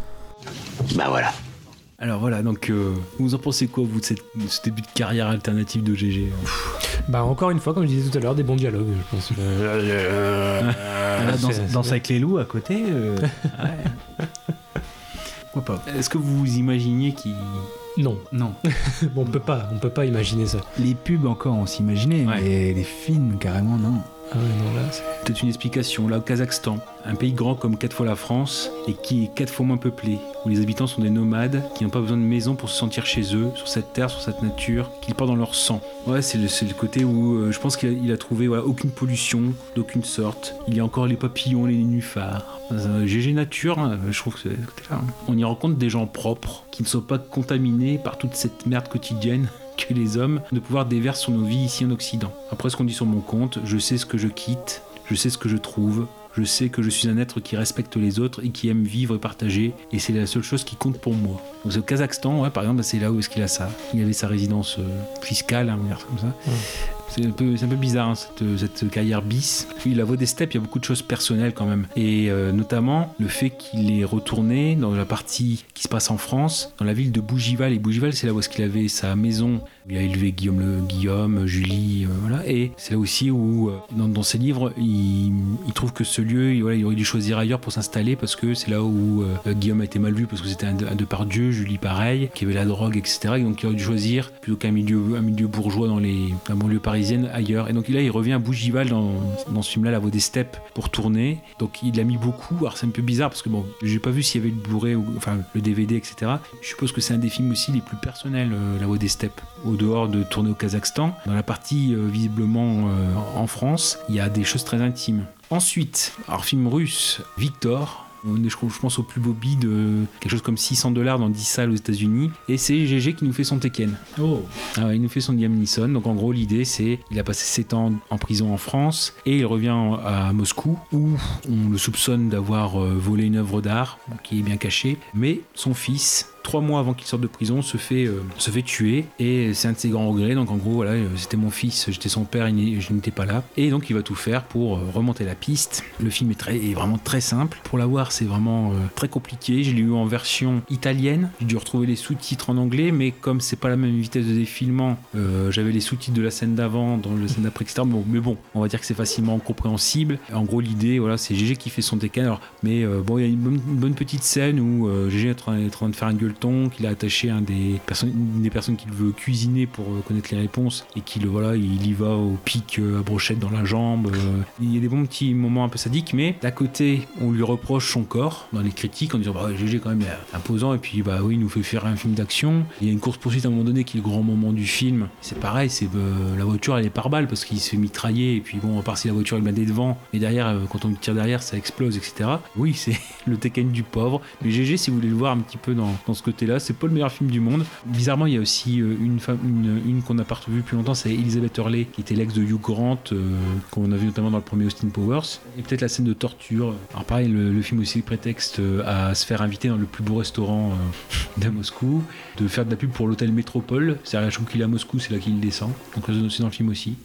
Bah voilà. Alors voilà, donc euh, vous en pensez quoi vous de, cette- de ce début de carrière alternative de GG Bah encore une fois, comme je disais tout à l'heure, des bons dialogues, je pense. Euh, Ah, là, dans, c'est- Danse avec les loups à côté. euh, ouais. [LAUGHS] Pourquoi pas? Est-ce que vous vous imaginiez qu'il... Non. Non. [LAUGHS] Bon, on peut pas, on peut pas imaginer ça. Les pubs encore, on s'imaginait, mais les films, carrément, non. Ah ouais, non, là, c'est- une explication. Là, au Kazakhstan, un pays grand comme quatre fois la France et qui est quatre fois moins peuplé, où les habitants sont des nomades qui n'ont pas besoin de maison pour se sentir chez eux, sur cette terre, sur cette nature, qu'ils portent dans leur sang. Ouais, c'est le, le côté où euh, je pense qu'il a, trouvé aucune pollution d'aucune sorte. Il y a encore les papillons, les nénuphars. GG Nature, hein, je trouve que c'est hein. On y rencontre des gens propres qui ne sont pas contaminés par toute cette merde quotidienne les hommes de pouvoir déversent sur nos vies ici en Occident. Après ce qu'on dit sur mon compte, je sais ce que je quitte, je sais ce que je trouve, je sais que je suis un être qui respecte les autres et qui aime vivre et partager, et c'est la seule chose qui compte pour moi. Donc au Kazakhstan, par exemple, c'est là où est-ce qu'il a ça. Il avait sa résidence euh, fiscale, hein, dire ça comme ça. C'est un, peu, un peu bizarre hein, cette, cette carrière bis. La voix des steppes, il y a beaucoup de choses personnelles quand même. Et euh, notamment le fait qu'il est retourné dans la partie qui se passe en France, dans la ville de Bougival. Et Bougival, c'est là où est-ce qu'il avait sa maison. Il a élevé Guillaume, le, Guillaume Julie, euh, voilà. Et c'est là aussi où, euh, dans, ses livres, il, trouve que ce lieu, il, aurait dû choisir ailleurs pour s'installer parce que c'est là où euh, Guillaume a été mal vu parce que c'était un, de- par Dieu, Julie pareil, qui avait la drogue, etc. Et donc il aurait dû choisir plutôt qu'un milieu, bourgeois dans les, la banlieue parisienne ailleurs. Et donc là, il revient à Bougival dans, ce film-là, La Voix des Steppes, pour tourner. Donc il a mis beaucoup. Alors c'est un peu bizarre parce que bon, j'ai pas vu s'il y avait le Blu-ray, ou, enfin le DVD, etc. Je suppose que c'est un des films aussi les plus personnels, La Voix des Steppes. Dehors de tourner au Kazakhstan, dans la partie euh, visiblement euh, en France, il y a des choses très intimes. Ensuite, alors film russe, Victor. On est, je pense, au plus beau bid de quelque chose comme 600 dollars dans 10 salles aux États-Unis. Et c'est GG qui nous fait son Tekken. Oh. Ah il nous fait son Liam Neeson. Donc en gros, l'idée, c'est il a passé 7 ans en prison en France et il revient à Moscou où on le soupçonne d'avoir euh, volé une œuvre d'art qui est bien cachée. Mais son fils, trois mois avant qu'il sorte de prison, se fait, euh, se fait tuer et c'est un de ses grands regrets. Donc en gros, voilà, euh, c'était mon fils, j'étais son père, je n'étais pas là. Et donc il va tout faire pour euh, remonter la piste. Le film est, très, est vraiment très simple. Pour la voir, c'est vraiment très compliqué. Je l'ai eu en version italienne. J'ai dû retrouver les sous-titres en anglais, mais comme c'est pas la même vitesse de défilement, j'avais les sous-titres de la scène d'avant, dans la scène d'après, etc. Bon, mais bon, on va dire que c'est facilement compréhensible. En gros, l'idée, voilà, c'est GG qui fait son. Alors, mais bon, il y a une bonne, une bonne petite scène où GG est en train, de faire un gueule feuilleton, qu'il a attaché un des personnes, une des personnes qu'il veut cuisiner pour euh, connaître les réponses et qu'il voilà, il y va au pic euh, à brochette dans la jambe. euh. Il y a des bons petits moments un peu sadiques, mais d'à côté, on lui reproche son corps dans les critiques en disant bah GG quand même imposant et puis bah oui, il nous fait faire un film d'action. Il y a une course poursuite à un moment donné qui est le grand moment du film. C'est pareil, c'est euh, la voiture elle est par balle parce qu'il se fait mitrailler et puis bon, à part si la voiture est blindée devant, mais derrière, euh, quand on tire derrière, ça explose, etc. Oui, c'est [LAUGHS] le Tekken du pauvre. Mais GG, si vous voulez le voir un petit peu dans, dans ce côté-là, c'est pas le meilleur film du monde. Bizarrement, il y a aussi euh, une femme, une, une qu'on n'a pas revue depuis longtemps, c'est Elizabeth Hurley, qui était l'ex de Hugh Grant, euh, qu'on a vu notamment dans le premier Austin Powers. Et peut-être la scène de torture. Alors pareil, le, le film aussi prétexte euh, à se faire inviter dans le plus beau restaurant euh, de Moscou, de faire de la pub pour l'hôtel Métropole. C'est-à-dire, je trouve qu'il est à Moscou, c'est là qu'il descend. Donc c'est dans le film aussi.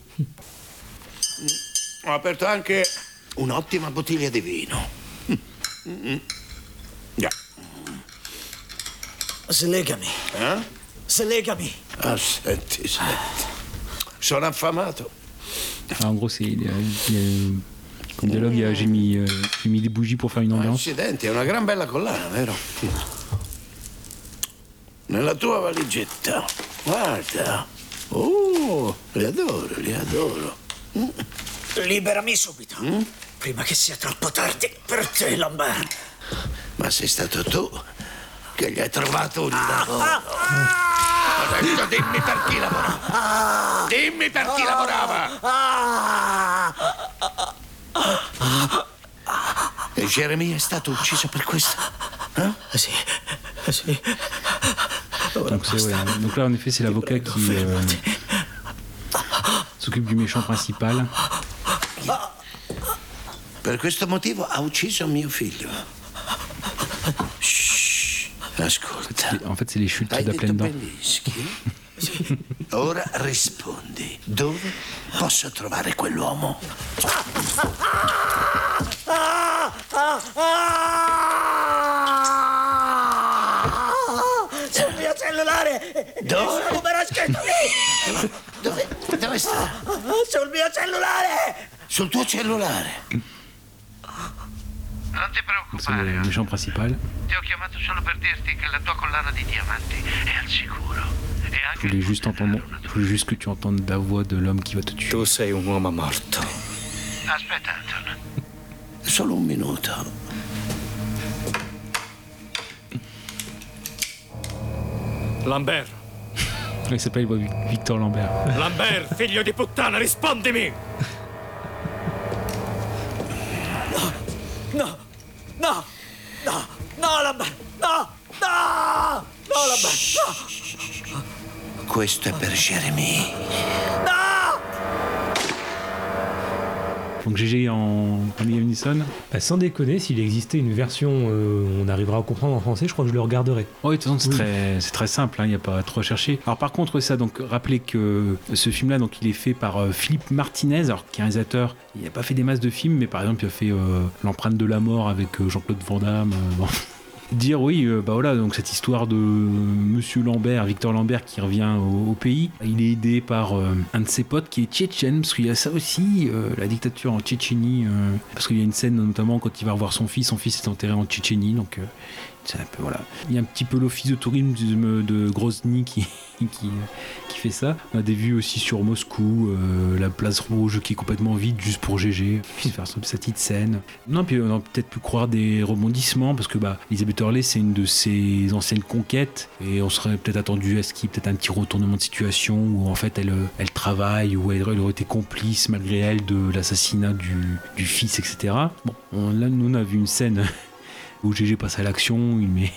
Ho aperto anche un'ottima bottiglia di vino. [LAUGHS] Slegami. Eh? Slegami. Ah, senti, senti. Sono affamato. Alors, en gros, c'est il il comme dialogue, il j'ai mis, euh, j'ai mis des bougies pour faire une ambiance. Accidenti, è una gran bella collana, vero? Nella tua valigetta. Guarda. Oh, li adoro, li adoro. Liberami subito. Prima che sia troppo tardi per te, Lambert. Ma sei stato tu che gli hai trovato un lavoro. Adesso dimmi per chi lavorava. Dimmi per chi lavorava. E Jeremy è stato ucciso per questo? Eh? Sì, sì. Donc, c'est- ouais, donc là, en effet, c'est l'avocat qui euh, s'occupe du méchant principal. Per questo motivo ha ucciso mio figlio. Ascolta. En fait, c'est les chutes Hai da dent. Bellinsky? [LAUGHS] Ora rispondi. Dove posso trovare quell'uomo? Sul mio cellulare! Dove? Il numero scritto lì! Dove, dove sta? Sul mio cellulare! Sul tuo cellulare. Non ti Donc, C'est le méchant principal. Ti ho chiamato solo per dirti che la tua collana di diamanti è al sicuro. E Je voulais juste entendre, je voulais juste que tu entendes la voix de l'homme qui va te tuer. Tu sei un uomo morto. Aspetta, Anton. Solo un minuto. Lambert! [LAUGHS] Il s'appelle Victor Lambert. Lambert, figlio di puttana, rispondimi! [LAUGHS] No! No! No! No, Lambert! No! No! No, Lambert! No! Questo è per Jeremy. Donc GG en, Liam Neeson. Bah, sans déconner, s'il existait une version euh, on arrivera à comprendre en français, je crois que je le regarderais. Oui, de toute façon, c'est très, simple, il n'y a pas trop à chercher. Alors, par contre, ça, donc, rappelez que ce film-là, donc, il est fait par euh, Philippe Martinez, alors, qui est réalisateur. Il n'a pas fait des masses de films, mais par exemple, il a fait euh, L'empreinte de la mort avec euh, Jean-Claude Van Damme. euh, bon. Dire oui, euh, bah voilà, donc cette histoire de Monsieur Lambert, Victor Lambert qui revient au, pays. Il est aidé par euh, un de ses potes qui est tchétchène, parce qu'il y a ça aussi, euh, la dictature en Tchétchénie. euh, parce qu'il y a une scène notamment quand il va revoir son fils, son fils est enterré en Tchétchénie, donc euh, un peu voilà. Il y a un petit peu l'office de tourisme de Grozny qui, [LAUGHS] qui, qui fait ça. On a des vues aussi sur Moscou, euh, la place rouge qui est complètement vide juste pour GG, faire sa petite scène. Non, puis on a peut-être pu croire des rebondissements parce que bah, Elisabeth Hurley c'est une de ses anciennes conquêtes et on serait peut-être attendu à ce qu'il y ait peut-être un petit retournement de situation où en fait elle, euh, elle travaille ou elle, aurait été complice malgré elle de l'assassinat du, fils, etc. Bon, on- là nous on a vu une scène [LAUGHS] où GG passe à l'action, il met,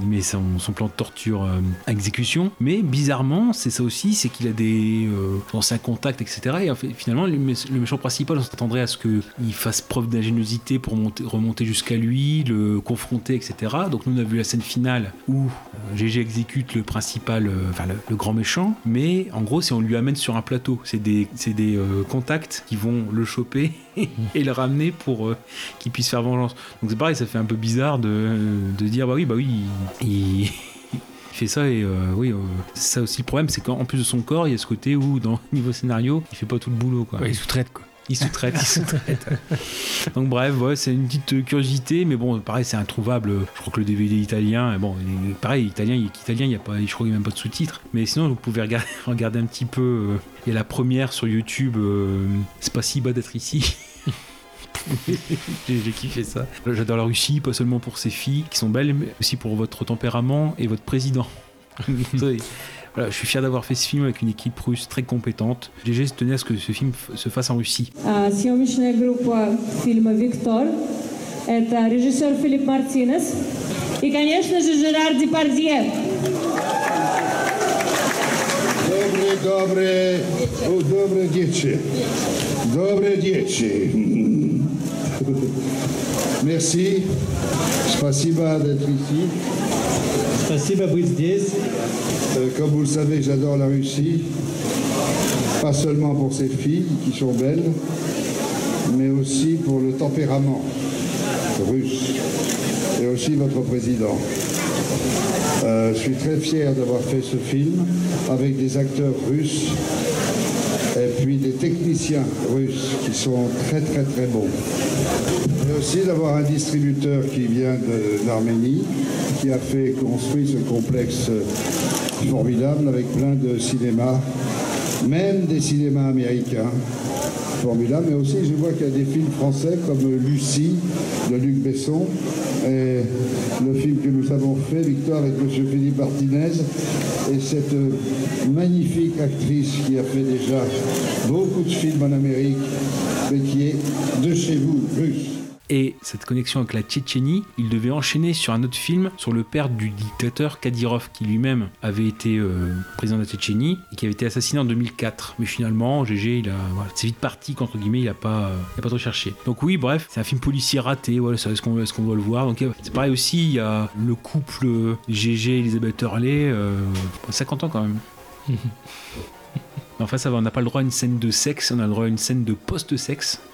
il met son, plan de torture euh, à exécution. Mais bizarrement, c'est ça aussi, c'est qu'il a des euh, anciens contacts, etc. Et finalement, le, mé- le méchant principal, on s'attendrait à ce qu'il fasse preuve d'ingéniosité pour monter- remonter jusqu'à lui, le confronter, etc. Donc nous, on a vu la scène finale où euh, GG exécute le principal, euh, enfin le, grand méchant. Mais en gros, c'est on lui amène sur un plateau. C'est des, des euh, contacts qui vont le choper [LAUGHS] et le ramener pour qu'il puisse faire vengeance. Donc c'est pareil, ça fait un peu bizarre de, de dire bah oui, bah oui, il, [LAUGHS] fait ça et euh, oui, euh, c'est ça aussi le problème, c'est qu'en plus de son corps, il y a ce côté où dans niveau scénario, il fait pas tout le boulot quoi. Ouais, il sous-traite quoi. Il sous-traite, [LAUGHS] il sous-traite. [LAUGHS] Donc bref, ouais, c'est une petite euh, curiosité, mais bon, pareil, c'est introuvable. Je crois que le DVD italien, bon, pareil, italien, italien, il y a pas, je crois qu'il n'y a même pas de sous-titres. Mais sinon, vous pouvez regarder, regarder un petit peu. Il y a la première sur YouTube. euh, c'est pas si bas d'être ici. [LAUGHS] J'ai j'ai kiffé ça. J'adore la Russie, pas seulement pour ses filles qui sont belles, mais aussi pour votre tempérament et votre président. [LAUGHS] Ça, voilà, je suis fier d'avoir fait ce film avec une équipe russe très compétente. GG tenait à ce que ce film f- se fasse en Russie. А, Съемочная группа фильма «Виктор» — это режиссер Филипп Мартинес и, конечно же, Жерар Депардье. Dobre, dobre, o, dobre dzieci. Dobre dzieci. Merci. Spasiba d'être ici. Spasiba быть здесь. Comme vous le savez, j'adore la Russie. Pas seulement pour ses filles qui sont belles, mais aussi pour le tempérament russe et aussi votre président. Euh, je suis très fier d'avoir fait ce film avec des acteurs russes et des techniciens russes qui sont très très très bons. Et aussi d'avoir un distributeur qui vient d'Arménie, qui a fait construire ce complexe formidable avec plein de cinémas, même des cinémas américains formidables, mais aussi je vois qu'il y a des films français comme Lucie de Luc Besson et le film que nous avons fait, Victoire, avec M. Philippe Martinez, et cette euh, magnifique actrice qui a fait déjà beaucoup de films en Amérique, mais qui est de chez. Et cette connexion avec la Tchétchénie, il devait enchaîner sur un autre film sur le père du dictateur Kadyrov, qui lui-même avait été euh, président de la Tchétchénie et qui avait été assassiné en 2004. Mais finalement, GG, il a, voilà, c'est vite parti qu'entre guillemets, il a pas, euh, il a pas trop cherché. Donc oui, bref, c'est un film policier raté. Voilà, ça, est-ce qu'on, est-ce qu'on doit le voir? Donc euh, c'est pareil aussi, il y a le couple GG Elisabeth Hurley, euh, 50 ans quand même. [LAUGHS] Enfin, ça va, on n'a pas le droit à une scène de sexe, on a le droit à une scène de post-sexe. [LAUGHS]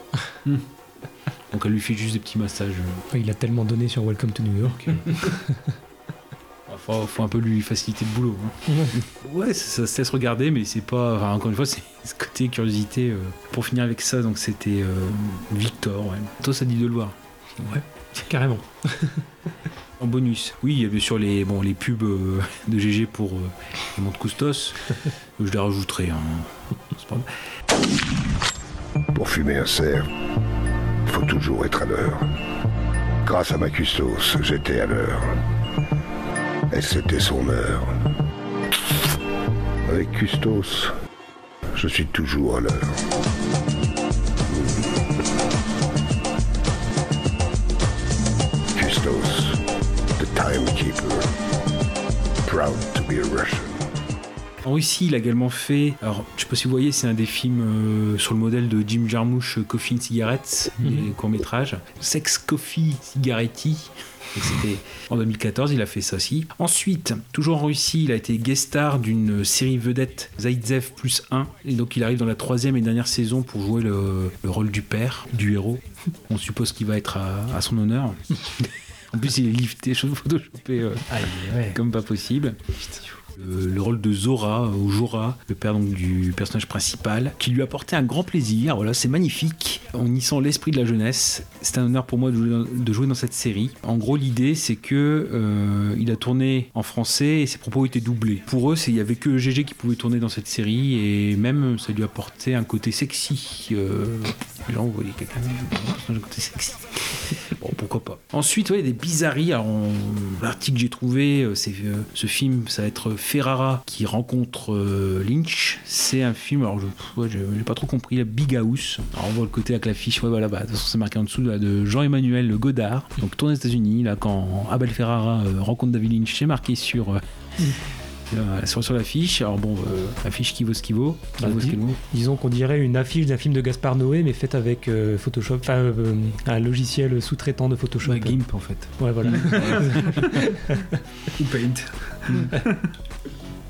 [LAUGHS] Donc elle lui fait juste des petits massages. Il a tellement donné sur Welcome to New York. [LAUGHS] Faut, faut un peu lui faciliter le boulot. hein. Ouais, ça, ça se laisse regarder, mais c'est pas. Enfin, encore une fois, c'est [LAUGHS] ce côté curiosité. euh. Pour finir avec ça, donc c'était euh, Victor. Ouais. Toi, ça dit de le voir? Ouais, carrément. [LAUGHS] En bonus, oui, il y a bien sûr les, bon, les pubs euh, de GG pour euh, les montres Custos. Je les rajouterai. hein. C'est pas grave. Pour fumer un cerf, faut toujours être à l'heure. Grâce à ma custos, j'étais à l'heure. Et c'était son heure. Avec custos, je suis toujours à l'heure. Custos, the timekeeper. Proud to be a Russian. En Russie, il a également fait. Alors, je sais pas si vous voyez, c'est un des films euh, sur le modèle de Jim Jarmusch, euh, Coffee and Cigarettes, Mhm. les courts-métrages. Sex Coffee Cigaretti. Et C'était en 2014, il a fait ça aussi. Ensuite, toujours en Russie, il a été guest star d'une série vedette Zaitsev plus 1. Et donc, il arrive dans la troisième et dernière saison pour jouer le, le rôle du père, du héros. On suppose qu'il va être à, à son honneur. [LAUGHS] en plus, il est lifté, photoshopé euh, comme pas possible. Euh, le rôle de Zora, euh, ou Jora, le père du personnage principal, qui lui a apporté un grand plaisir. Voilà, c'est magnifique. On y sent l'esprit de la jeunesse. C'est un honneur pour moi de jouer dans, cette série. En gros, l'idée, c'est que euh, il a tourné en français et ses propos étaient doublés. Pour eux, il y avait que GG qui pouvait tourner dans cette série et même ça lui apportait un côté sexy. Genre, vous voyez quelqu'un, côté sexy. Bon, pourquoi pas. Ensuite, ouais, des bizarreries. On- l'article que j'ai trouvé, euh, c'est euh, ce film, ça va être Ferrara qui rencontre euh, Lynch. C'est un film, alors je ouais, j'ai pas trop compris, la Big House. Alors, on voit le côté avec l'affiche, ouais, voilà, bah, de toute façon, c'est marqué en dessous là, de Jean-Emmanuel Godard. Donc, tourné aux États-Unis, là, quand Abel Ferrara euh, rencontre David Lynch, c'est marqué sur. Euh, sur, sur l'affiche, alors bon, euh, affiche qui vaut ce qui vaut, qui Bah, vaut dis- vaut. disons qu'on dirait une affiche d'un film de Gaspard Noé, mais faite avec euh, Photoshop, enfin euh, un logiciel sous-traitant de Photoshop. Ouais, GIMP en fait. Ouais, voilà. [LAUGHS] [LAUGHS] Ou Paint. [LAUGHS]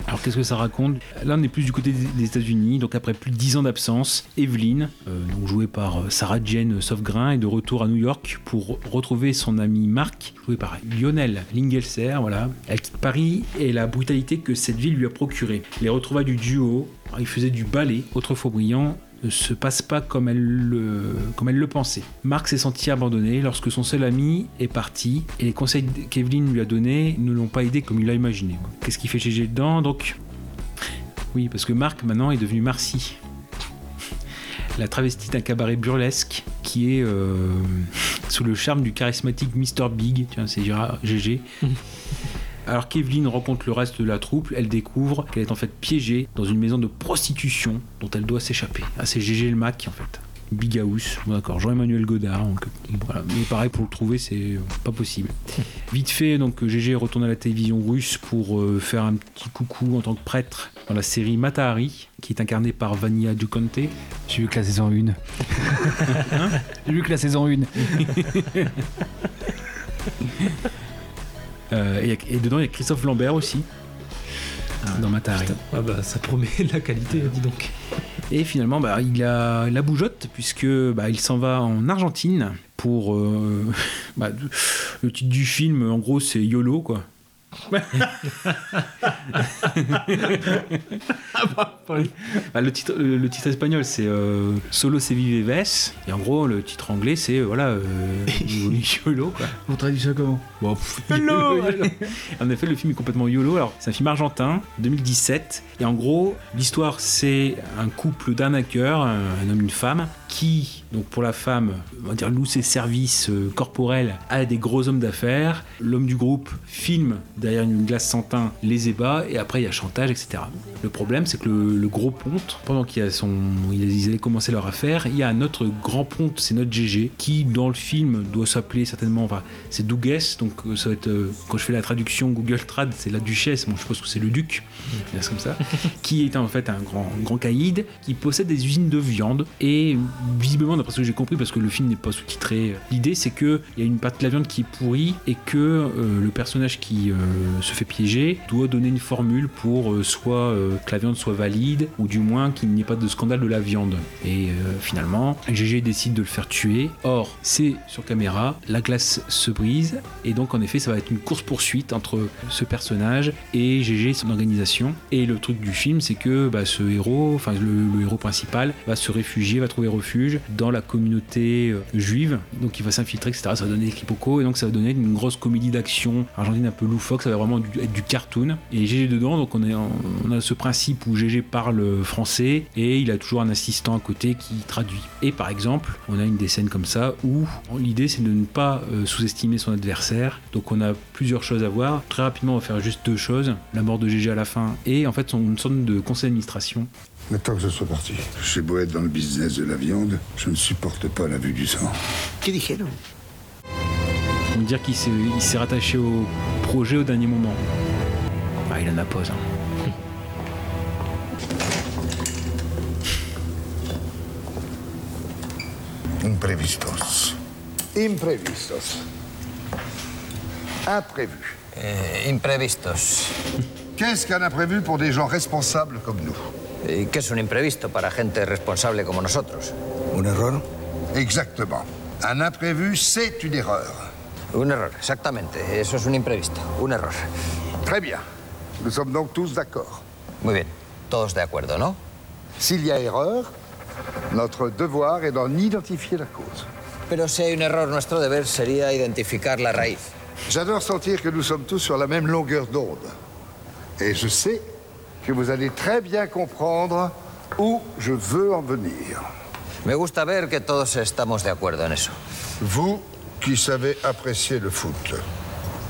Alors qu'est-ce que ça raconte? Là on est plus du côté des États-Unis, donc après plus de 10 ans d'absence, Evelyn, euh, jouée par euh, Sarah Jane Saufgrain, est de retour à New York pour retrouver son ami Mark, joué par Lionel Lingelser, voilà. Elle quitte Paris et la brutalité que cette ville lui a procurée. Les retrouvailles du duo, il faisait du ballet, autrefois brillant, ne se passe pas comme elle le, pensait. Marc s'est senti abandonné lorsque son seul ami est parti et les conseils qu'Evelyne lui a donnés ne l'ont pas aidé comme il l'a imaginé. Qu'est-ce qu'il fait GG dedans Donc, oui, parce que Marc maintenant est devenu Marcy. La travestie d'un cabaret burlesque qui est euh, [LAUGHS] sous le charme du charismatique Mr. Big, tiens, c'est GG. [LAUGHS] Alors qu'Evelyne rencontre le reste de la troupe, elle découvre qu'elle est en fait piégée dans une maison de prostitution dont elle doit s'échapper. Ah, c'est GG le Mac en fait. Big House, bon, d'accord, Jean-Emmanuel Godard, donc, voilà. mais pareil pour le trouver, c'est pas possible. [LAUGHS] Vite fait, donc GG retourne à la télévision russe pour euh, faire un petit coucou en tant que prêtre dans la série Matahari, qui est incarnée par Vania Duconte. J'ai vu que la saison 1. [LAUGHS] J'ai vu que la saison 1. [LAUGHS] Euh, et, et dedans, il y a Christophe Lambert aussi. dans Matahari. Ah bah, ça promet [LAUGHS] la qualité, dis donc. Et finalement, bah, il a la bougeotte puisque bah, il s'en va en Argentine pour euh, [LAUGHS] bah, le titre du film. En gros, c'est YOLO quoi. [LAUGHS] Bah, le, titre, le, le titre espagnol c'est euh, Solo se vive ves et en gros le titre anglais c'est euh, voilà euh, [LAUGHS] YOLO quoi. On traduit ça comment? Bon, pff, [LAUGHS] YOLO, En effet, le film est complètement YOLO. Alors, c'est un film argentin, 2017. Et en gros, l'histoire, c'est un couple d'arnaqueurs, un, un homme et une femme, qui, donc pour la femme, on va dire, loue ses services euh, corporels à des gros hommes d'affaires. L'homme du groupe filme derrière une glace sans teint les ébats, et après, il y a chantage, etc. Le problème, c'est que le, le gros ponte, pendant qu'il a son, ils avaient commencé leur affaire, il y a un autre grand ponte, c'est notre GG, qui, dans le film, doit s'appeler certainement, enfin, c'est Dougues, donc euh, ça va être, euh, quand je fais la traduction Google Trad, c'est la duchesse, bon, je suppose que c'est le duc, c'est comme ça, [LAUGHS] qui est en fait un grand, un grand caïd, qui possède des usines de viande, et visiblement, d'après ce que j'ai compris, parce que le film n'est pas sous-titré, l'idée c'est qu'il y a une partie de la viande qui est pourrie, et que euh, le personnage qui euh, se fait piéger doit donner une formule pour euh, soit que la viande soit valide, ou du moins qu'il n'y ait pas de scandale de la viande. Et finalement, GG décide de le faire tuer. Or, c'est sur caméra, la glace se brise, et donc en effet, ça va être une course-poursuite entre ce personnage et GG, son organisation. Et le truc du film, c'est que bah, ce héros, enfin le, le héros principal, va se réfugier, va trouver refuge dans la communauté euh, juive. Donc il va s'infiltrer, etc. Ça va donner des quiproquos, et donc ça va donner une grosse comédie d'action argentine un peu loufoque. Ça va vraiment être du cartoon. Et GG dedans, donc on, a ce principe où GG parle français et il a toujours un assistant à côté qui traduit. Et par exemple, on a une des scènes comme ça où l'idée c'est de ne pas euh, sous-estimer son adversaire. Donc on a plusieurs choses à voir. Très rapidement, on va faire juste deux choses la mort de GG à la fin et en fait son, une sorte de conseil d'administration. Maintenant que je sois parti, j'ai beau être dans le business de la viande, je ne supporte pas la vue du sang. ¿Qué dijeron? On peut dire qu'il s'est il s'est rattaché au projet au dernier moment. Ah, il en a pause. hein. Imprevistos. Imprevistos. Imprévu. imprevistos. Qu'est-ce qu'un imprévu pour des gens responsables comme nous? ¿Y qué es un imprevisto para gente responsable como nosotros? Un error Exactement. Un imprévu, c'est une erreur. Un error, exactamente. Eso es un imprevisto. Un error. Très bien. Nous sommes donc tous d'accord. Muy bien. Todos de acuerdo, ¿no? S'il y a erreur, notre devoir est d'en identifier la cause. Pero si hay un error, nuestro deber sería identificar la raíz. J'adore sentir que nous sommes tous sur la même longueur d'onde. Et je sais que vous allez très bien comprendre où je veux en venir. Me gusta ver que todos estamos de acuerdo en eso. Vous qui savez apprécier le foot.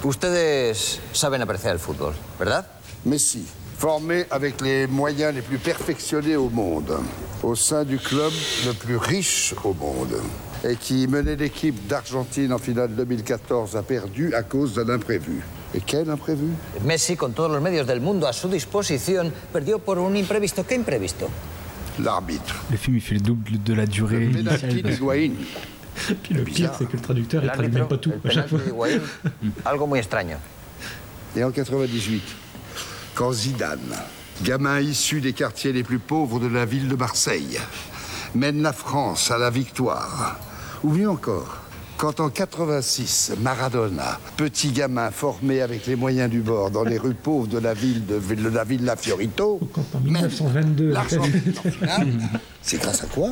Ustedes saben apreciar el fútbol, ¿verdad? Messi, formé avec les moyens les plus perfectionnés au monde, au sein du club le plus riche au monde, et qui menait l'équipe d'Argentine en finale 2014, a perdu à cause d'un imprévu. Et quel imprévu? Messi, con todos los medios del mundo a su disposición, perdió por un imprevisto. ¿Qué imprevisto? L'arbitre. Le film, il fait le double de la durée initiale. Penalty d'Higuaín. [LAUGHS] Puis le pire, c'est que le traducteur, il traduit même pas tout à chaque fois. Higuaín, [LAUGHS] algo muy extraño. Et en 98, quand Zidane, gamin issu des quartiers les plus pauvres de la ville de Marseille, mène la France à la victoire, ou mieux encore, Quand en 86, Maradona, petit gamin formé avec les moyens du bord dans les rues pauvres de la ville de, de la Villa Fiorito, En 1922. l'argent c'est grâce à quoi?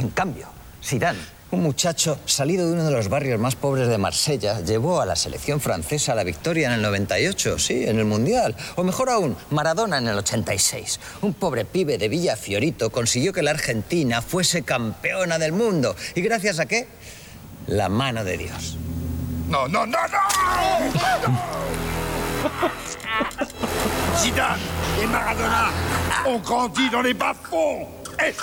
En cambio, Zidane, un muchacho salido de uno de los barrios más pobres de Marsella, llevó a la selección francesa a la victoria en el 98, sí, en el Mundial. O mejor aún, Maradona en el 86. Un pobre pibe de Villa Fiorito consiguió que la Argentina fuese campeona del mundo. ¿Y gracias a qué? La mano de Dios. Non, non, non, non Zidane et Maradona ont grandi dans les bas-fonds Et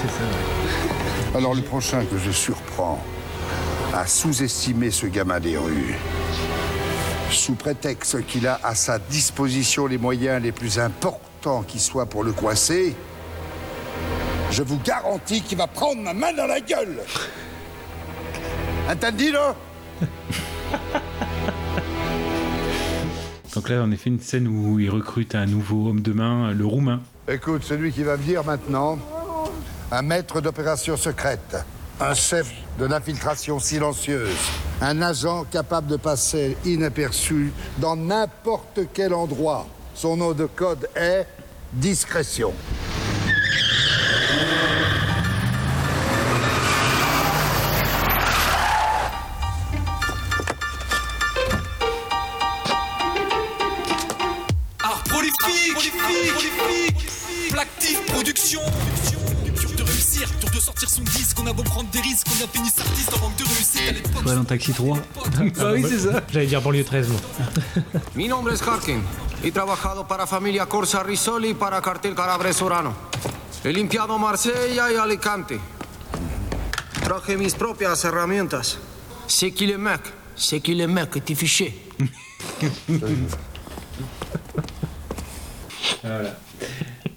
c'est ça, ouais. Alors le prochain que je surprends à sous-estimer ce gamin des rues, sous prétexte qu'il a à sa disposition les moyens les plus importants qui soient pour le coincer, je vous garantis qu'il va prendre ma main dans la gueule. Entendido Donc là, on a fait une scène où il recrute un nouveau homme de main, le roumain. Écoute, celui qui va venir maintenant, un maître d'opération secrète, un chef de l'infiltration silencieuse, un agent capable de passer inaperçu dans n'importe quel endroit. Son nom de code est discrétion. Art prolifique, prolifique, prolifique. Plactif, production. Sortir son disque. On a beau prendre des risques, on a fini artiste en manque de réussite à l'époque. Ouais, dans Taxi 3. Ah oui, c'est ça. J'allais dire banlieue 13, moi. [LAUGHS] Mi nombre es Harkin. He trabajado para familia Corsa Risoli y para cartel Calabres Urano. He limpiado Marsella y Alicante. Traje mis propias herramientas. C'est qui le mec C'est qui le mec que tu fiché [LAUGHS] Voilà.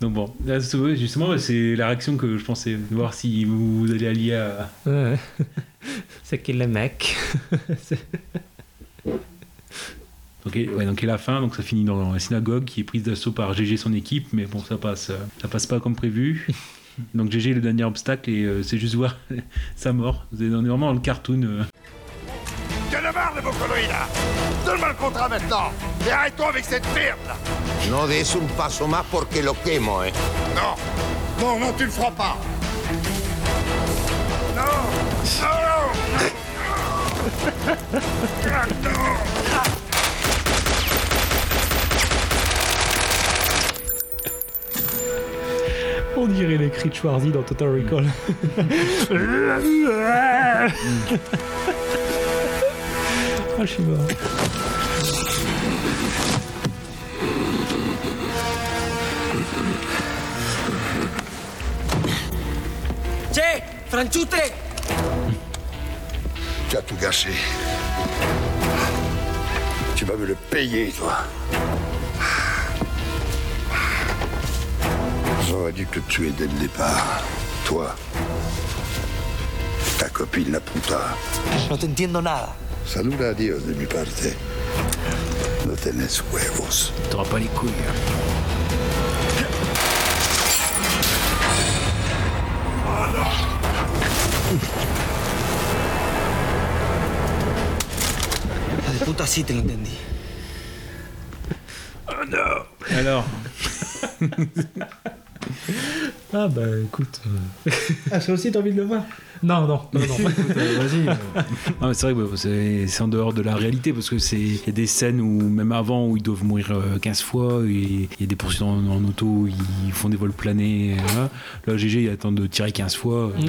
Donc bon, là, c'est- justement, c'est la réaction que je pensais, voir si vous, allez allier à... Ouais. [LAUGHS] C'est qui le mec [LAUGHS] Donc, ouais, donc et la fin, donc ça finit dans la synagogue qui est prise d'assaut par GG et son équipe, mais bon, ça passe, ça passe pas comme prévu. [LAUGHS] Donc GG est le dernier obstacle et euh, c'est juste voir sa mort. On est vraiment dans le cartoon. euh. J'en ai marre de vos conneries là. Donne-moi le contrat maintenant Et arrêtons avec cette merde là. No des un paso más porque lo quemo, eh. Non. Non, non, tu le feras pas. Non. Non Ah, Non. [LAUGHS] On dirait les cris de Schwarzy dans Total Recall. [LAUGHS] Ah, je suis mort. Che, Franchute Tu as tout gâché. Tu vas me le payer, toi. J'aurais dû te tuer dès le départ. Toi. Ta copine, la puta. No te entiendo nada. Saluda a Dios de mi parte. No tenés huevos. T'auras pas les couilles. La de puta sí te lo entendí. Oh non Alors [LAUGHS] Ah bah écoute. Ah, ça aussi, t'as envie de le voir? Non, non, non, non. Vas-y. [LAUGHS] Non, mais c'est vrai, que c'est c'est en dehors de la réalité parce que c'est il y a des scènes où même avant où ils doivent mourir euh, 15 fois et il y a des poursuites en, en auto où ils font des vols planés. et voilà. Là, GG il attend de tirer 15 fois. [LAUGHS]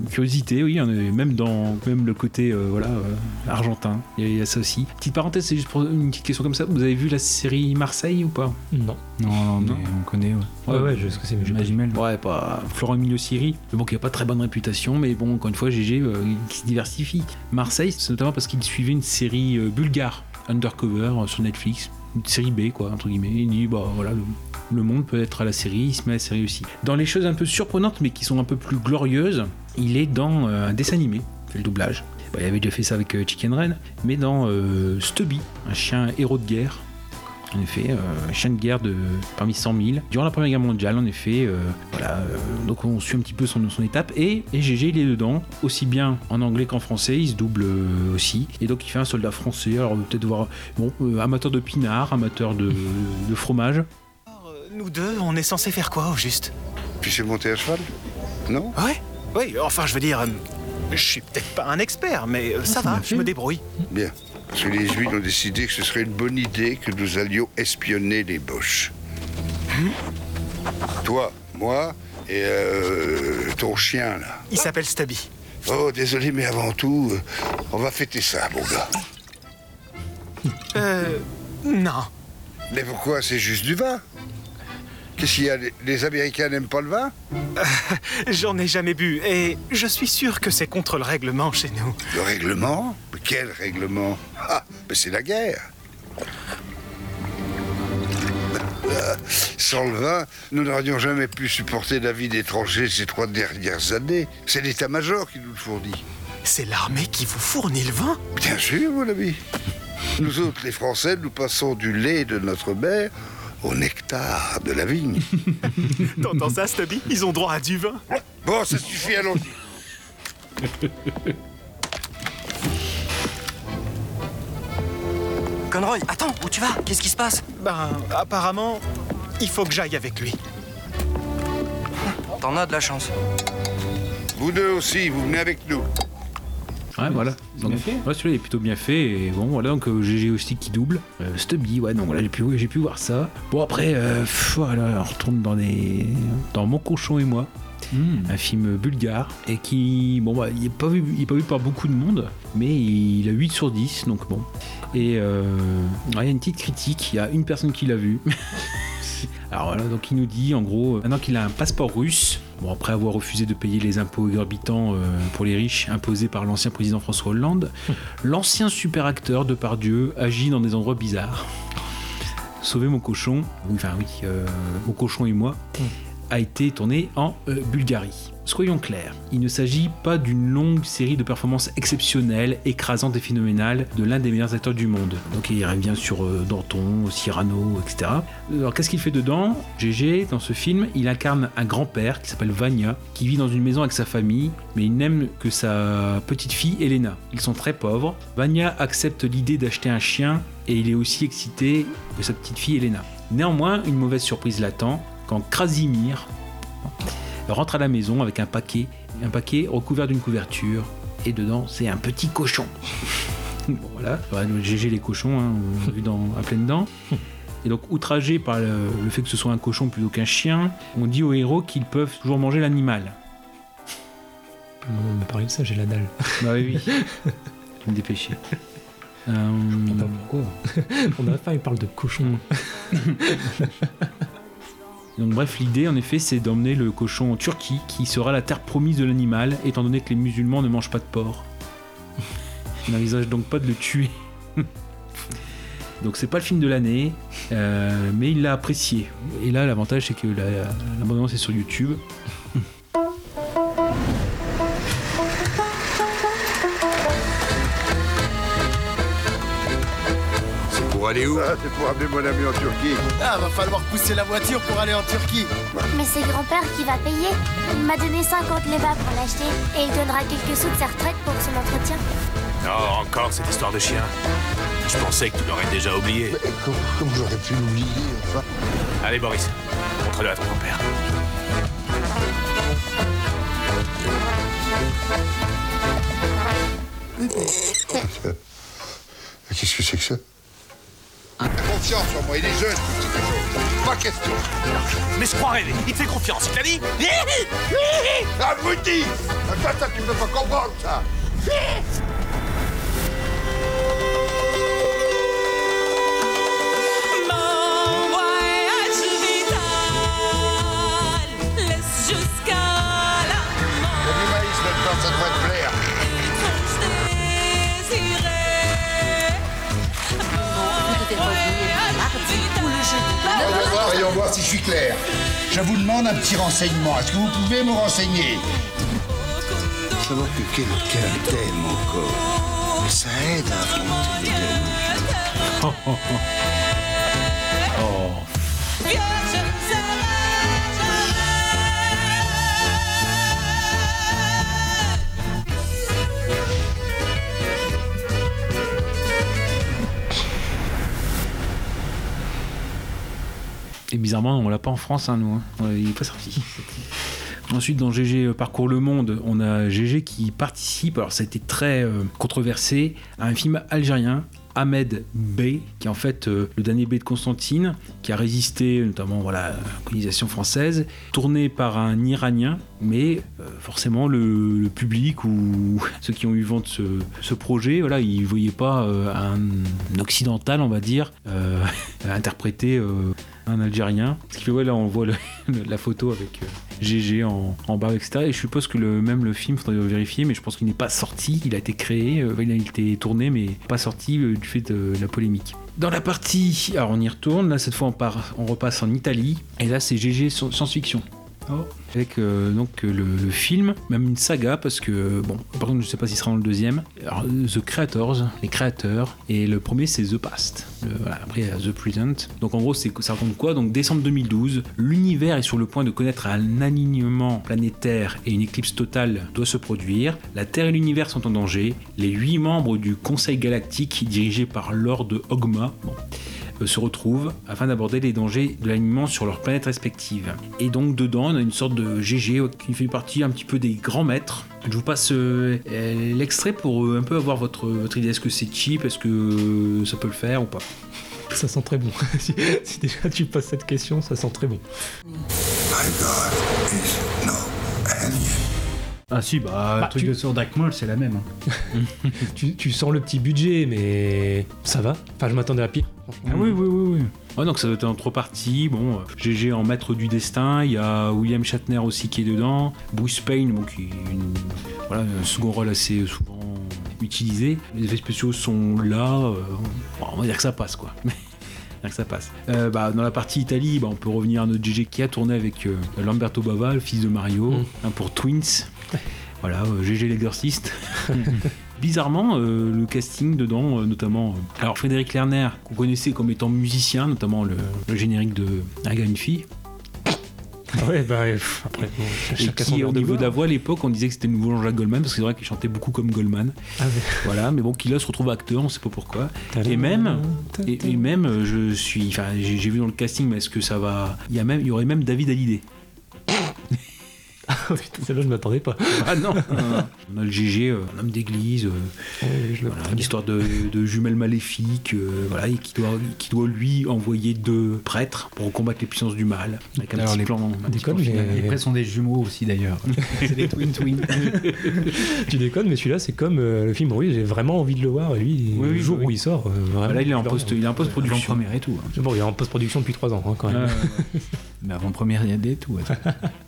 Une Curiosité, oui, on est même dans même le côté euh, voilà euh, argentin, il y, a- il y a ça aussi. Petite parenthèse, c'est juste pour une petite question comme ça. Vous avez vu la série Marseille ou pas? Non. Non, mais on connaît. Ouais, Ouais, ouais, je sais ce que c'est, J'imagine. Ouais, pas Florent Emilio Siri, bon, qui a pas très bonne réputation, mais bon, encore une fois, GG euh, qui se diversifie. Marseille, c'est notamment parce qu'il suivait une série euh, bulgare, Undercover, euh, sur Netflix, une série B, quoi, entre guillemets. Il dit, bah voilà, le, le monde peut être à la série, il se met à la série aussi. Dans les choses un peu surprenantes, mais qui sont un peu plus glorieuses, il est dans euh, un dessin animé, il fait le doublage. Bah, il avait déjà fait ça avec euh, Chicken Run, mais dans euh, Stubby, un chien héros de guerre. En effet, euh, chien de guerre de parmi 100 000. Durant la Première Guerre mondiale, en effet, euh, voilà. euh, donc on suit un petit peu son, son étape. Et, et GG, il est dedans, aussi bien en anglais qu'en français. Il se double euh, aussi. Et donc il fait un soldat français. Alors peut-être voir, bon, euh, amateur de pinard, amateur de, de fromage. Nous deux, on est censé faire quoi au juste? Tu sais monter à cheval? Non? Ouais, oui, enfin je veux dire, euh, je suis peut-être pas un expert, mais euh, ça va, je me débrouille. Bien. Parce que les Juifs ont décidé que ce serait une bonne idée que nous allions espionner les Boches. Toi, moi et euh, ton chien, là. Il s'appelle Stubby. Oh, désolé, mais avant tout, on va fêter ça, mon gars. Euh. Non. Mais pourquoi? C'est juste du vin Qu'est-ce qu'il y a les- Américains n'aiment pas le vin? J'en ai jamais bu, et je suis sûr que c'est contre le règlement chez nous. Le règlement? Quel règlement? Ah, mais c'est la guerre. Euh, Sans le vin, nous n'aurions jamais pu supporter la vie d'étrangers ces trois dernières années. C'est l'état-major qui nous le fournit. C'est l'armée qui vous fournit le vin? Bien sûr, mon ami. Nous autres, les Français, nous passons du lait de notre mère au nectar de la vigne. [LAUGHS] T'entends ça, Stubby Ils ont droit à du vin. Bon, ça suffit, allons-y. [LAUGHS] Conroy, attends, où tu vas? Qu'est-ce qui se passe? Ben, apparemment, il faut que j'aille avec lui. T'en as de la chance. Vous deux aussi, vous venez avec nous. Ouais, voilà. Donc, ouais, celui-là est plutôt bien fait. Et bon, voilà, donc euh, GG aussi qui double. Euh, Stubby, ouais, donc voilà, j'ai pu, j'ai pu voir ça. Bon, après, euh, pff, voilà, on retourne dans des. dans Mon cochon et moi. Un film bulgare et qui, bon, bah, il n'est pas, vu- il est pas vu par beaucoup de monde, mais il a 8 sur 10, donc bon. Et euh, il y a une petite critique, il y a une personne qui l'a vu. [LAUGHS] Alors voilà, donc il nous dit en gros, euh, maintenant qu'il a un passeport russe, bon après avoir refusé de payer les impôts exorbitants euh, pour les riches imposés par l'ancien président François Hollande, [LAUGHS] l'ancien super acteur de Pardieu agit dans des endroits bizarres. Sauver mon cochon, oui, enfin oui, euh, mon cochon et moi, a été tourné en euh, Bulgarie. Soyons clairs, il ne s'agit pas d'une longue série de performances exceptionnelles, écrasantes et phénoménales de l'un des meilleurs acteurs du monde. Donc il revient sur euh, Danton, Cyrano, etc. Alors qu'est-ce qu'il fait dedans? GG, dans ce film, il incarne un grand-père qui s'appelle Vania, qui vit dans une maison avec sa famille, mais il n'aime que sa petite fille Elena. Ils sont très pauvres. Vania accepte l'idée d'acheter un chien et il est aussi excité de sa petite fille Elena. Néanmoins, une mauvaise surprise l'attend quand Krasimir rentre à la maison avec un paquet, un paquet recouvert d'une couverture, et dedans c'est un petit cochon. [LAUGHS] bon voilà, GG les cochons, hein, on l'a vu dans à pleines dents. [LAUGHS] Et donc outragé par le, le fait que ce soit un cochon plutôt qu'un chien, on dit aux héros qu'ils peuvent toujours manger l'animal. On me parler de ça, j'ai la dalle. [LAUGHS] Bah oui, oui. Je vais me dépêcher. Euh, Pas pourquoi. On n'arrête pas, il parle de cochon. Donc bref, l'idée en effet c'est d'emmener le cochon en Turquie, qui sera la terre promise de l'animal, étant donné que les musulmans ne mangent pas de porc. [LAUGHS] On n'envisage donc pas de le tuer. [LAUGHS] donc c'est pas le film de l'année, euh, mais il l'a apprécié. Et là l'avantage c'est que la, la sur YouTube. Pour aller où C'est pour amener mon ami en Turquie. Ah, va falloir pousser la voiture pour aller en Turquie. Mais c'est grand-père qui va payer. Il m'a donné 50 levas pour l'acheter et il donnera quelques sous de sa retraite pour son entretien. Oh, encore cette histoire de chien. Je pensais que tu l'aurais déjà oublié. Comment j'aurais pu l'oublier, enfin? Allez, Boris, montre-le à ton grand-père. Qu'est-ce que c'est que ça? Confiance en moi, il est jeune. Pas question. Mais je crois rêver. Il te fait confiance, il t'a dit Abruti Ça, ça, tu peux pas comprendre, ça clair. Je vous demande un petit renseignement. Est-ce que vous pouvez me renseigner? Savoir que quelqu'un t'aime encore. Mais ça aide à affronter les ne Et bizarrement, on l'a pas en France, hein, nous. hein. Ouais, Il est pas sorti. [LAUGHS] Ensuite, dans GG euh, Parcours le Monde, on a GG qui participe, alors ça a été très euh, controversé, à un film algérien, Ahmed Bey, qui est en fait euh, le dernier Bey de Constantine, qui a résisté notamment voilà, à la colonisation française, tourné par un Iranien, mais euh, forcément le, public ou [LAUGHS] ceux qui ont eu vent de ce, projet, voilà, ils ne voyaient pas euh, un occidental, on va dire, euh, [LAUGHS] interpréter un Algérien. Ce qui fait, là, on voit [LAUGHS] la photo avec GG en, bas, etc. Et je suppose que le, même le film, faudrait vérifier, mais je pense qu'il n'est pas sorti. Il a été créé, il a été tourné, mais pas sorti du fait de la polémique. Dans la partie, alors on y retourne, là cette fois on, on repasse en Italie, et là c'est GG sci- science-fiction. Avec euh, donc euh, le, film, même une saga, parce que, bon, par contre, je sais pas s'il sera dans le deuxième. Alors, The Creators, les créateurs, et le premier c'est The Past. Voilà, après, The Present. Donc, en gros, ça raconte quoi? Donc, décembre 2012, l'univers est sur le point de connaître un alignement planétaire et une éclipse totale doit se produire. La Terre et l'univers sont en danger. Les huit membres du Conseil galactique, dirigé par Lord Ogma, bon, se retrouvent afin d'aborder les dangers de l'alignement sur leurs planètes respectives. Et donc dedans, on a une sorte de GG qui fait partie un petit peu des grands maîtres. Je vous passe euh, euh, l'extrait pour euh, un peu avoir votre, votre idée. Est-ce que c'est cheap? Est-ce que euh, ça peut le faire ou pas? Ça sent très bon. [LAUGHS] si, si déjà tu passes cette question, ça sent très bon. Ah si, bah, Bah, le truc tu- de sur Dark c'est la même. hein. [LAUGHS] tu, tu sens le petit budget, mais ça va. Enfin, je m'attendais à pire. Ah oui, oui, oui, oui. Ouais, donc ça doit être en trois parties. Bon, euh, GG en maître du destin. Il y a William Shatner aussi qui est dedans. Bruce Payne, bon, qui est une, voilà, un second rôle assez souvent utilisé. Les effets spéciaux sont là. euh, bon, on va dire que ça passe, quoi. [LAUGHS] Dire que ça passe. Euh, bah, dans la partie Italie, bah, on peut revenir à notre GG qui a tourné avec euh, Lamberto Bava, le fils de Mario, hein, pour Twins. Voilà, euh, GG l'exorciste. [LAUGHS] Bizarrement, euh, le casting dedans, euh, notamment. euh, alors, Frédéric Lerner, qu'on connaissait comme étant musicien, notamment le, le générique de gars, une fille. Ah ouais, bah pff, après, bon, Et qui, au niveau de la voix, à l'époque, on disait que c'était le nouveau Jean-Jacques Goldman, parce que c'est vrai qu'il chantait beaucoup comme Goldman. Ah ouais. Voilà, mais bon, qui là se retrouve acteur, on sait pas pourquoi. Et même, et, et même, je suis, enfin, j'ai j'ai vu dans le casting, mais est-ce que ça va Il y a même, il y aurait même David Hallyday. [LAUGHS] [LAUGHS] Putain, celle-là, je m'attendais pas. Ah non, On a le GG, euh, un homme d'église, euh, voilà, une histoire de, de jumelles maléfiques, euh, voilà, et qui doit, qui doit lui envoyer deux prêtres pour combattre les puissances du mal. Avec un Alors, petit les- plan. un petit déconnes, plan final. mais- Les prêts sont des jumeaux aussi d'ailleurs. [LAUGHS] c'est des twin twin. [LAUGHS] tu déconnes, mais celui-là, c'est comme euh, le film. Oui, j'ai vraiment envie de le voir. Et lui, Oui, le jour oui. où il sort, euh, vraiment. Là, il est en je le post, regarde. il est en post-production. Avant-première et tout. hein. Bon, il est en post-production depuis 3 ans, hein, quand même. Mais avant première, il y a des tout.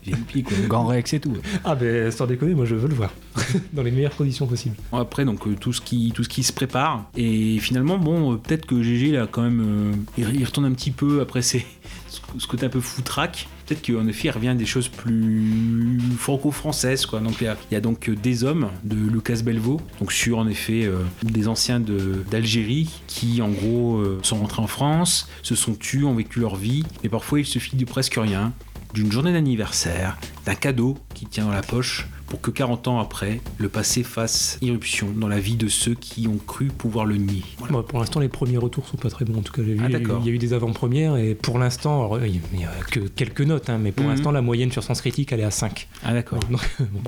J'ai une pique, quoi. Grand Rex et tout. Ah, ben sans déconner, moi je veux le voir. [LAUGHS] Dans les meilleures conditions possibles. Après, donc euh, tout ce qui tout ce qui se prépare et finalement, bon, euh, peut-être que GG là quand même, euh, il, retourne un petit peu après [LAUGHS] c'est ce, côté un peu foutraque. Peut-être qu'en effet, il revient à des choses plus franco-françaises, quoi. Donc il y a, il y a donc des hommes de Lucas Belvaux, donc sur en effet euh, des anciens de- d'Algérie qui en gros euh, sont rentrés en France, se sont tués, ont vécu leur vie, mais parfois il suffit de presque rien, d'une journée d'anniversaire, d'un cadeau qui tient dans la poche pour que 40 ans après, le passé fasse irruption dans la vie de ceux qui ont cru pouvoir le nier. Pour l'instant, les premiers retours sont pas très bons. En tout cas, j'ai vu, Ah, il y a eu- d'accord. il y a eu des avant-premières et pour l'instant, il n'y a que quelques notes, hein, mais pour Mhm. l'instant, la moyenne sur Sens Critique, elle est à 5. Ah d'accord. [LAUGHS] Bon,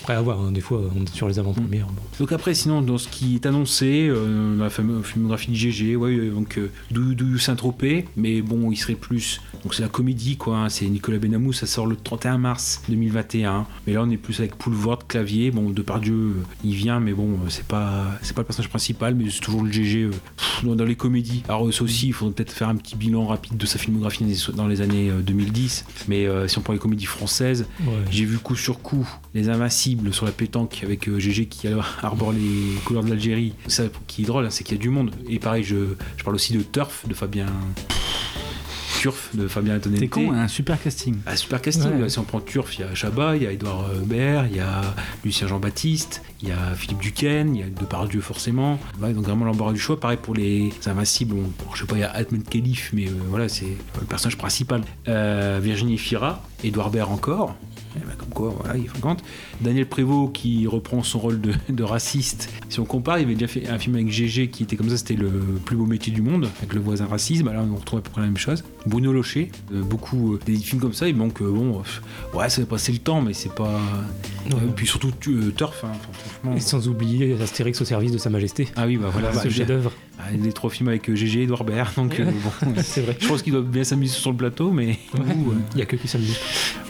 après, à voir, hein, des fois, on est sur les avant-premières. bon. Donc après, sinon, dans ce qui est annoncé, euh, la fameuse filmographie de GG, ouais, euh, donc euh, Dou Dou Saint-Tropez, mais bon, il serait plus... Donc c'est la comédie, quoi, hein, c'est Nicolas Benamou, ça sort le 31 mars 2021, mais là on est plus avec Poulvord, Clavier, bon, Depardieu, euh, il vient, mais bon, c'est pas, c'est pas le personnage principal, mais c'est toujours le GG euh, pff, dans, dans les comédies. Alors ça aussi, il faudrait peut-être faire un petit bilan rapide de sa filmographie dans les- années euh, 2010, mais si on prend les comédies françaises, Ouais. j'ai vu coup sur coup Les Invincibles sur la pétanque avec euh, GG qui [LAUGHS] arbore les couleurs de l'Algérie. Ça qui est drôle, hein, c'est qu'il y a du monde. Et pareil, je, je parle aussi de Turf de Fabien. Turf de Fabien Antonelli. T'es con, un super casting. Ah, super casting. Ouais. là, Si on prend Turf, il y a Chabat, il y a Edouard Baird, il y a Lucien Jean-Baptiste, il y a Philippe Duquesne, il y a Depardieu forcément. Ouais, donc vraiment l'embarras du choix. Pareil pour les Invincibles. On, bon, je sais pas, il y a Atman Khalif, mais euh, voilà, c'est le personnage principal. Euh, Virginie Fira, Edouard Baird encore. Eh ben, comme quoi, voilà, il fréquente. Daniel Prévost qui reprend son rôle de, raciste. Si on compare, il avait déjà fait un film avec GG qui était comme ça, c'était le plus beau métier du monde, avec le voisin racisme. Là, on retrouve à peu près la même chose. Bruno Locher, euh, beaucoup euh, des films comme ça, il manque, euh, bon, ouais, ça va passer le temps, mais c'est pas. Euh, puis surtout, tu- Turf, hein, franchement. Et sans oublier Astérix au service de Sa Majesté. Ah oui, bah voilà, ce bah, chef-d'œuvre. Ah, les trois films avec GG et Edouard Baird, donc bon, [LAUGHS] C'est vrai. Je pense qu'ils doivent bien s'amuser sur le plateau, mais Il y a que qui s'amuse.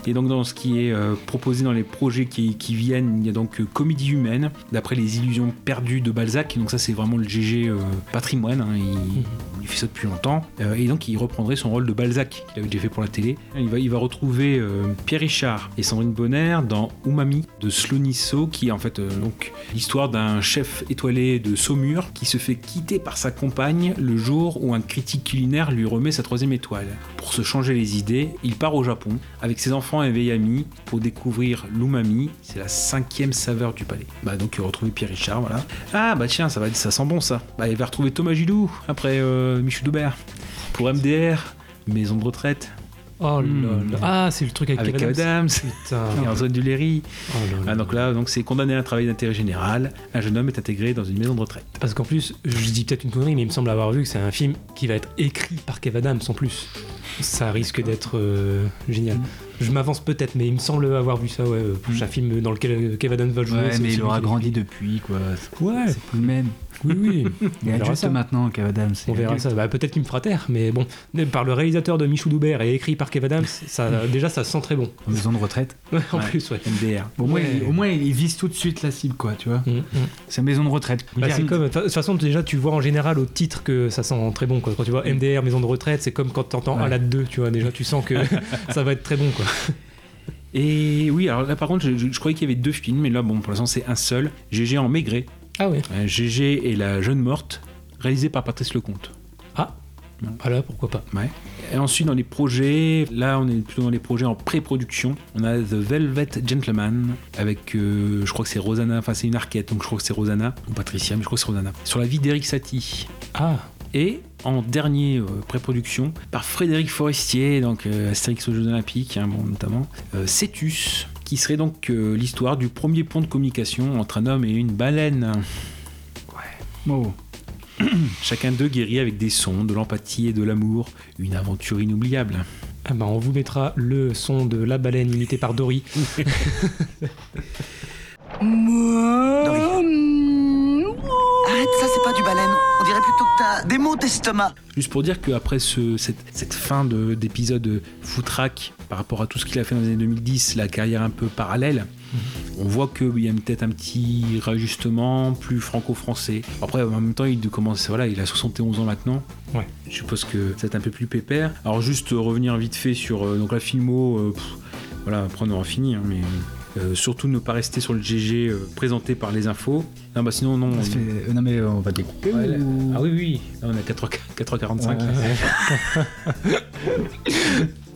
et donc dans ce qui est proposé dans les projets qui, qui viennent, il y a donc Comédie humaine, d'après les illusions perdues de Balzac. Donc ça c'est vraiment le GG euh, patrimoine, hein, il, il fait ça depuis longtemps. Et donc il reprendrait son rôle de Balzac qu'il avait déjà fait pour la télé. Il va, il va retrouver euh, Pierre Richard et Sandrine Bonner dans Umami de Slonisso, qui est en fait euh, donc l'histoire d'un chef étoilé de Saumur qui se fait quitter par sa compagne le jour où un critique culinaire lui remet sa troisième étoile. Pour se changer les idées, il part au Japon avec ses enfants et vieilles amis pour découvrir l'umami, c'est la cinquième saveur du palais. Bah donc il va retrouver Pierre Richard, voilà. Ah bah tiens, ça va, ça sent bon ça. Bah il va retrouver Thomas Gilou après euh, Michel pour MDR, maison de retraite. Oh là Hmm. là. Ah, c'est le truc avec, Avec Kev Adams, Putain. [LAUGHS] et Antoine Duléry. Oh là là. Ah, donc là, donc c'est condamné à un travail d'intérêt général. Un jeune homme est intégré dans une maison de retraite. Parce qu'en plus, je dis peut-être une connerie, mais il me semble avoir vu que c'est un film qui va être écrit par Kev Adams en plus. Ça risque d'être euh, génial. Je m'avance peut-être, mais il me semble avoir vu ça, ouais. euh, prochain film dans lequel Kev Adams va jouer. Ouais, mais il aura grandi depuis, quoi. Ouais. C'est plus le même. Oui, oui. [LAUGHS] Il est adulte maintenant, Kev Adams. On verra ça. Bah, peut-être qu'il me fera taire, mais bon, par le réalisateur de Michou Doubert et écrit par Kev Adams, ça, [LAUGHS] déjà ça sent très bon. En maison de retraite. [LAUGHS] Ouais, en Ouais. plus, ouais. MDR. Au moins, il, au moins, il vise tout de suite la cible, quoi, tu vois. C'est maison de retraite. Bah, c'est comme, de toute façon, déjà, tu vois en général au titre que ça sent très bon. Quoi. Quand tu vois MDR, maison de retraite, c'est comme quand tu entends Ouais. Alad 2, tu vois. Déjà, tu sens que ça va être très bon. Quoi. [LAUGHS] Et oui, alors là par contre, je, je- je croyais qu'il y avait deux films, mais là, bon, pour l'instant, c'est un seul. GG en Maigret. Ah ouais. Euh, GG et la jeune morte, réalisé par Patrice Lecomte. Ah, voilà, pourquoi pas. Ouais. Et ensuite, dans les projets, là, on est plutôt dans les projets en pré-production. On a The Velvet Gentleman avec, euh, je crois que c'est Rosanna, enfin, c'est une arquette, donc je crois que c'est Rosanna, ou Patricia, mais je crois que c'est Rosanna. Sur la vie d'Eric Satie. Ah. Et en dernier euh, pré-production, par Frédéric Forestier, donc euh, Astérix aux Jeux Olympiques, hein, bon, notamment, euh, Cetus, qui serait donc euh, l'histoire du premier pont de communication entre un homme et une baleine. Oh. [CLEARS THROAT] Chacun d'eux guérit avec des sons, de l'empathie et de l'amour, une aventure inoubliable. Ah bah, on vous mettra le son de la baleine imité par Dory. [LAUGHS] [LAUGHS] Arrête, ça c'est pas du baleine. On dirait plutôt que t'as des maux d'estomac. Juste pour dire qu'après ce, cette, cette fin de- d'épisode footrack, par rapport à tout ce qu'il a fait dans les années 2010, la carrière un peu parallèle, on voit qu'il y a peut-être un petit réajustement plus franco-français. Après, en même temps, il commence, voilà, il a 71 ans maintenant. Ouais. Je suppose que c'est un peu plus pépère. Alors juste revenir vite fait sur euh, donc la filmo, euh, pff, voilà, après on aura fini, hein, mais euh, surtout ne pas rester sur le GG euh, présenté par les infos. Non, bah sinon non. On- fait- euh, Non, mais on va découper. Ouais, là- ou- Ah oui, oui, Là, on est à 4h, 4h45. [LAUGHS]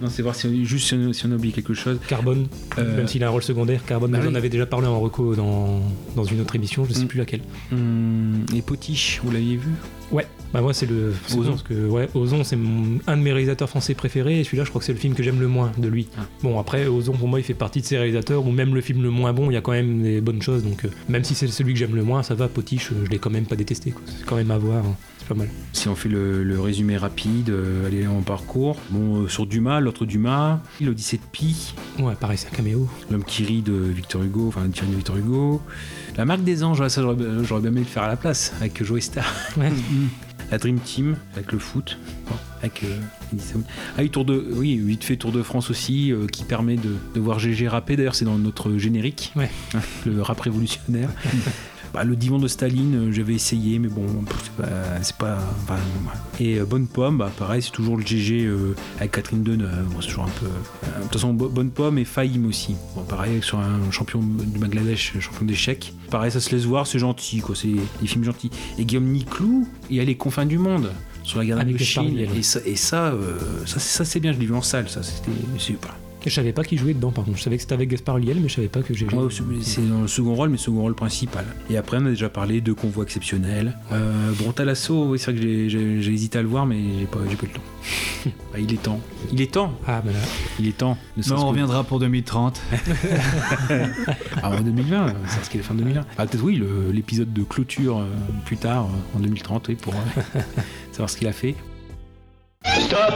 non, c'est voir si on, juste si on, si on oublie quelque chose. Carbone, Euh, même s'il a un rôle secondaire, Carbone, bah mais j'en oui. avais déjà parlé en reco dans, dans une autre émission, je sais Mm. plus laquelle. Hum, et Potiche, vous l'aviez vu? Ouais, bah moi c'est le. c'est Ozon. parce que ouais, Ozon c'est un de mes réalisateurs français préférés et celui-là je crois que c'est le film que j'aime le moins de lui. Ah. Bon après Ozon pour moi il fait partie de ces réalisateurs où même le film le moins bon il y a quand même des bonnes choses donc euh, même si c'est celui que j'aime le moins ça va Potiche je l'ai quand même pas détesté quoi. C'est quand même à voir, hein. c'est pas mal. Si on fait le, le résumé rapide, euh, allez en parcours. Bon, euh, sur Dumas, l'autre Dumas, l'Odyssée de Pi, Ouais pareil c'est un caméo. l'homme qui rit de Victor Hugo, enfin de Victor Hugo, la marque des anges, ça j'aurais bien aimé le faire à la place, avec Joe Star. Ouais. [LAUGHS] La Dream Team, avec le foot, bon, avec euh. Ah oui, tour de, oui, vite fait Tour de France aussi, euh, qui permet de, de voir GG rapper. D'ailleurs, c'est dans notre générique, Ouais. [LAUGHS] le rap révolutionnaire. [LAUGHS] Bah, le divan de Staline, euh, j'avais essayé, mais bon, c'est pas. enfin. Et euh, Bonne Pomme, bah, pareil, c'est toujours le GG euh, avec Catherine Deneuve. Bon, c'est toujours un peu. de toute façon, Bo- Bonne Pomme et Fahim aussi. Bon, pareil, sur un champion du Bangladesh, champion d'échecs. Pareil, ça se laisse voir, c'est gentil, quoi. C'est des films gentils. Et Guillaume Niclou, il y a Les Confins du Monde. sur la guerre Avec d'Indochine. Et ça, et ça, euh, ça, c'est bien, je l'ai vu en salle, ça c'était super. Je savais pas qui jouait dedans, par contre. Je savais que c'était avec Gaspard Ulliel, mais je savais pas que j'ai. Ouais, c'est- dans le second rôle, mais second rôle principal. Et après, on a déjà parlé de convoi exceptionnel. Euh, Brontalasso, oui, c'est vrai que j'ai- hésité à le voir, mais j'ai pas, j'ai pas eu le temps. Bah, [LAUGHS] il est temps. Il est temps. Ah, bah là. Il est temps. Ne Non, on que- reviendra pour 2030. [LAUGHS] Ah, en 2020, c'est ce qu'il est fin 2020. Ah, peut-être oui, l'épisode de clôture euh, plus tard, euh, en 2030, oui, pour euh, [LAUGHS] savoir ce qu'il a fait. Stop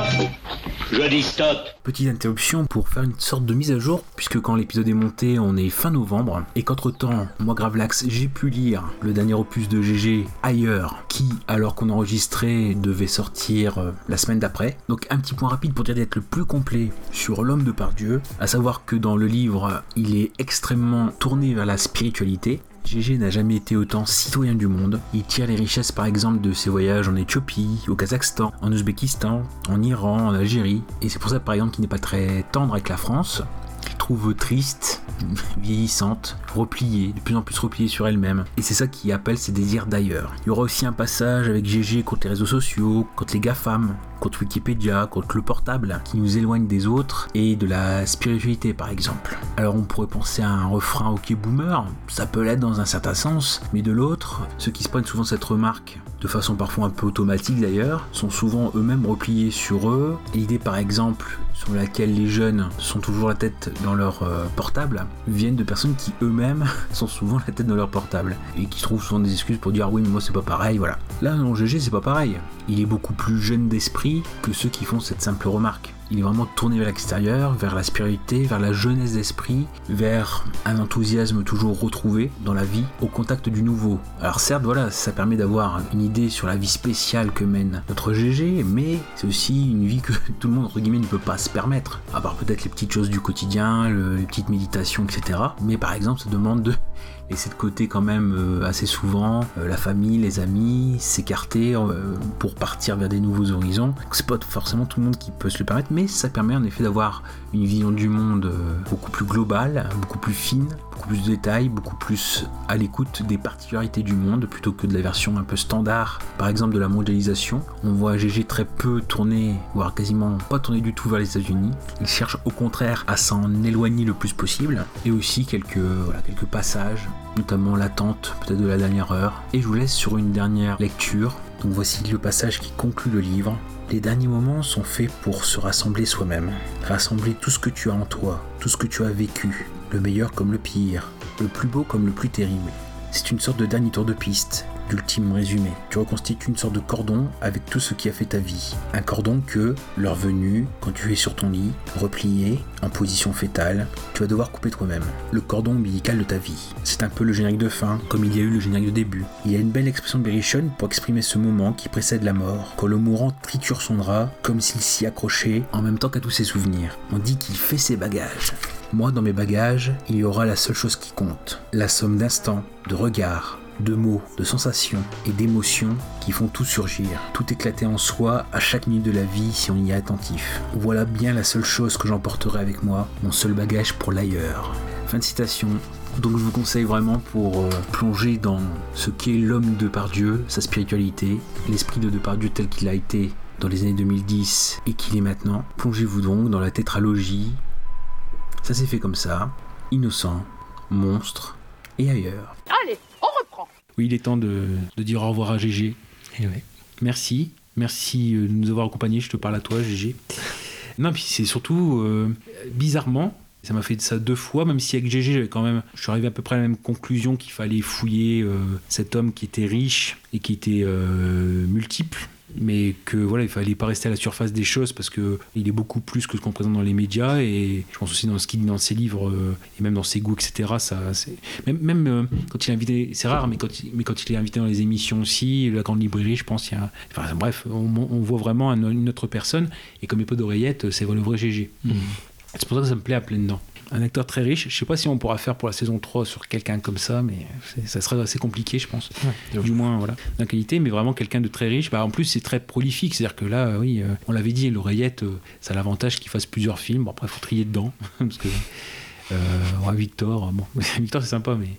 Je dis stop Petite interruption pour faire une sorte de mise à jour, puisque quand l'épisode est monté, on est fin novembre, et qu'entre temps, moi Gravelax, j'ai pu lire le dernier opus de GG, Ailleurs, qui, alors qu'on enregistrait, devait sortir euh, la semaine d'après. Donc un petit point rapide pour dire d'être le plus complet sur l'homme de Pardieu, à savoir que dans le livre, il est extrêmement tourné vers la spiritualité, GG n'a jamais été autant citoyen du monde. Il tire les richesses par exemple de ses voyages en Éthiopie, au Kazakhstan, en Ouzbékistan, en Iran, en Algérie. Et c'est pour ça par exemple qu'il n'est pas très tendre avec la France. Trouve triste, [LAUGHS] vieillissante, repliée, de plus en plus repliée sur elle-même. Et c'est ça qui appelle ses désirs d'ailleurs. Il y aura aussi un passage avec GG contre les réseaux sociaux, contre les GAFAM, contre Wikipédia, contre le portable, qui nous éloigne des autres et de la spiritualité par exemple. Alors on pourrait penser à un refrain ok boomer, ça peut l'être dans un certain sens, mais de l'autre, ceux qui se prennent souvent cette remarque, de façon parfois un peu automatique d'ailleurs, sont souvent eux-mêmes repliés sur eux. L'idée par exemple sur laquelle les jeunes sont toujours la tête dans leur euh, portable viennent de personnes qui eux-mêmes [LAUGHS] sont souvent la tête dans leur portable et qui trouvent souvent des excuses pour dire ah oui mais moi c'est pas pareil voilà. Là non GG c'est pas pareil. Il est beaucoup plus jeune d'esprit que ceux qui font cette simple remarque. Il est vraiment tourné vers l'extérieur, vers la spiritualité, vers la jeunesse d'esprit, vers un enthousiasme toujours retrouvé dans la vie, au contact du nouveau. Alors certes, voilà, ça permet d'avoir une idée sur la vie spéciale que mène notre GG, mais c'est aussi une vie que [LAUGHS] tout le monde, entre guillemets, ne peut pas se permettre. À part peut-être les petites choses du quotidien, le- les petites méditations, etc. Mais par exemple, ça demande de laisser de côté quand même euh, assez souvent euh, la famille, les amis, s'écarter euh, pour partir vers des nouveaux horizons. C'est pas forcément tout le monde qui peut se le permettre, mais ça permet en effet d'avoir une vision du monde beaucoup plus globale, beaucoup plus fine, beaucoup plus de détails, beaucoup plus à l'écoute des particularités du monde plutôt que de la version un peu standard, par exemple de la mondialisation. On voit GG très peu tourner, voire quasiment pas tourner du tout vers les États-Unis. Il cherche au contraire à s'en éloigner le plus possible, et aussi quelques, voilà, quelques passages, notamment l'attente peut-être de la dernière heure. Et je vous laisse sur une dernière lecture. Donc voici le passage qui conclut le livre. Les derniers moments sont faits pour se rassembler soi-même, rassembler tout ce que tu as en toi, tout ce que tu as vécu, le meilleur comme le pire, le plus beau comme le plus terrible. C'est une sorte de dernier tour de piste, d'ultime résumé. Tu reconstitues une sorte de cordon avec tout ce qui a fait ta vie. Un cordon que, l'heure venue, quand tu es sur ton lit, replié, en position fétale, tu vas devoir couper toi-même. Le cordon ombilical de ta vie. C'est un peu le générique de fin, comme il y a eu le générique de début. Il y a une belle expression de Berrichon pour exprimer ce moment qui précède la mort, quand le mourant triture son drap comme s'il s'y accrochait en même temps qu'à tous ses souvenirs. On dit qu'il fait ses bagages. Moi, dans mes bagages, il y aura la seule chose qui compte. La somme d'instants, de regards, de mots, de sensations et d'émotions qui font tout surgir, tout éclater en soi à chaque minute de la vie si on y est attentif. Voilà bien la seule chose que j'emporterai avec moi, mon seul bagage pour l'ailleurs. Fin de citation. Donc je vous conseille vraiment pour euh, plonger dans ce qu'est l'homme de Pardieu, sa spiritualité, l'esprit de Depardieu tel qu'il a été dans les années 2010 et qu'il est maintenant. Plongez-vous donc dans la tétralogie. Ça s'est fait comme ça. Innocent, monstre et ailleurs. Allez, on reprend. Oui, il est temps de, de dire au revoir à GG. Merci. Merci euh, de nous avoir accompagnés. Je te parle à toi, GG. Non, puis c'est surtout euh, bizarrement. Ça m'a fait ça deux fois, même si avec GG, j'avais quand même, je suis arrivé à peu près à la même conclusion qu'il fallait fouiller euh, cet homme qui était riche et qui était euh, multiple, mais que voilà, il fallait pas rester à la surface des choses parce que il est beaucoup plus que ce qu'on présente dans les médias et je pense aussi dans ce qu'il dit dans ses livres euh, et même dans ses goûts, etc. Ça, c'est même, même euh, quand il est invité, c'est rare, mais quand, il, mais quand il est invité dans les émissions aussi, la grande librairie, je pense, il y a, enfin bref, on, on voit vraiment un- une autre personne et comme il n'y a pas d'oreillette, c'est le vrai GG. C'est pour ça que ça me plaît à plein dedans. Un acteur très riche. Je sais pas si on pourra faire pour la saison 3 sur quelqu'un comme ça, mais ça serait assez compliqué, je pense. du moins, voilà, d'un qualité, mais vraiment quelqu'un de très riche. Bah, en plus, c'est très prolifique. C'est-à-dire que là, euh, oui, euh, on l'avait dit, l'oreillette, euh, ça a l'avantage qu'il fasse plusieurs films. Bon, après, il faut trier dedans. [LAUGHS] parce que, euh, ouais, Victor, bon, [LAUGHS] Victor, c'est sympa, mais.